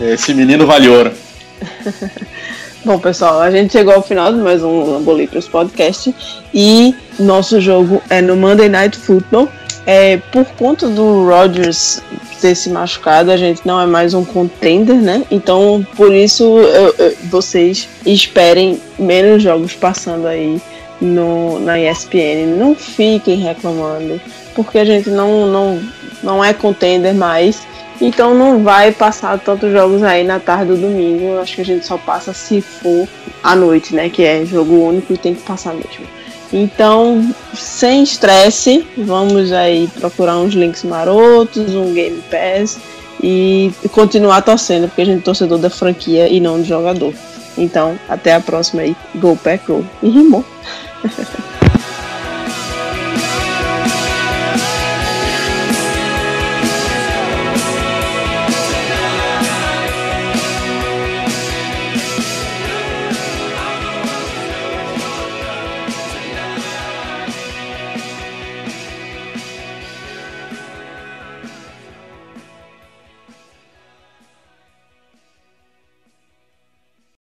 Esse menino vale ouro.
Bom, pessoal, a gente chegou ao final de mais um Lambolipros Podcast e nosso jogo é no Monday Night Football. É, por conta do Rodgers ter se machucado, a gente não é mais um contender, né? Então, por isso, eu- eu- vocês esperem menos jogos passando aí no, na ESPN. Não fiquem reclamando, porque a gente não, não, não é contender mais. Então não vai passar tantos jogos aí na tarde do domingo. Acho que a gente só passa se for à noite, né? Que é jogo único e tem que passar mesmo. Então, sem estresse, vamos aí procurar uns links marotos, um Game Pass e continuar torcendo, porque a gente é torcedor da franquia e não do jogador. Então, até a próxima aí. Go Pack Go. E rimou.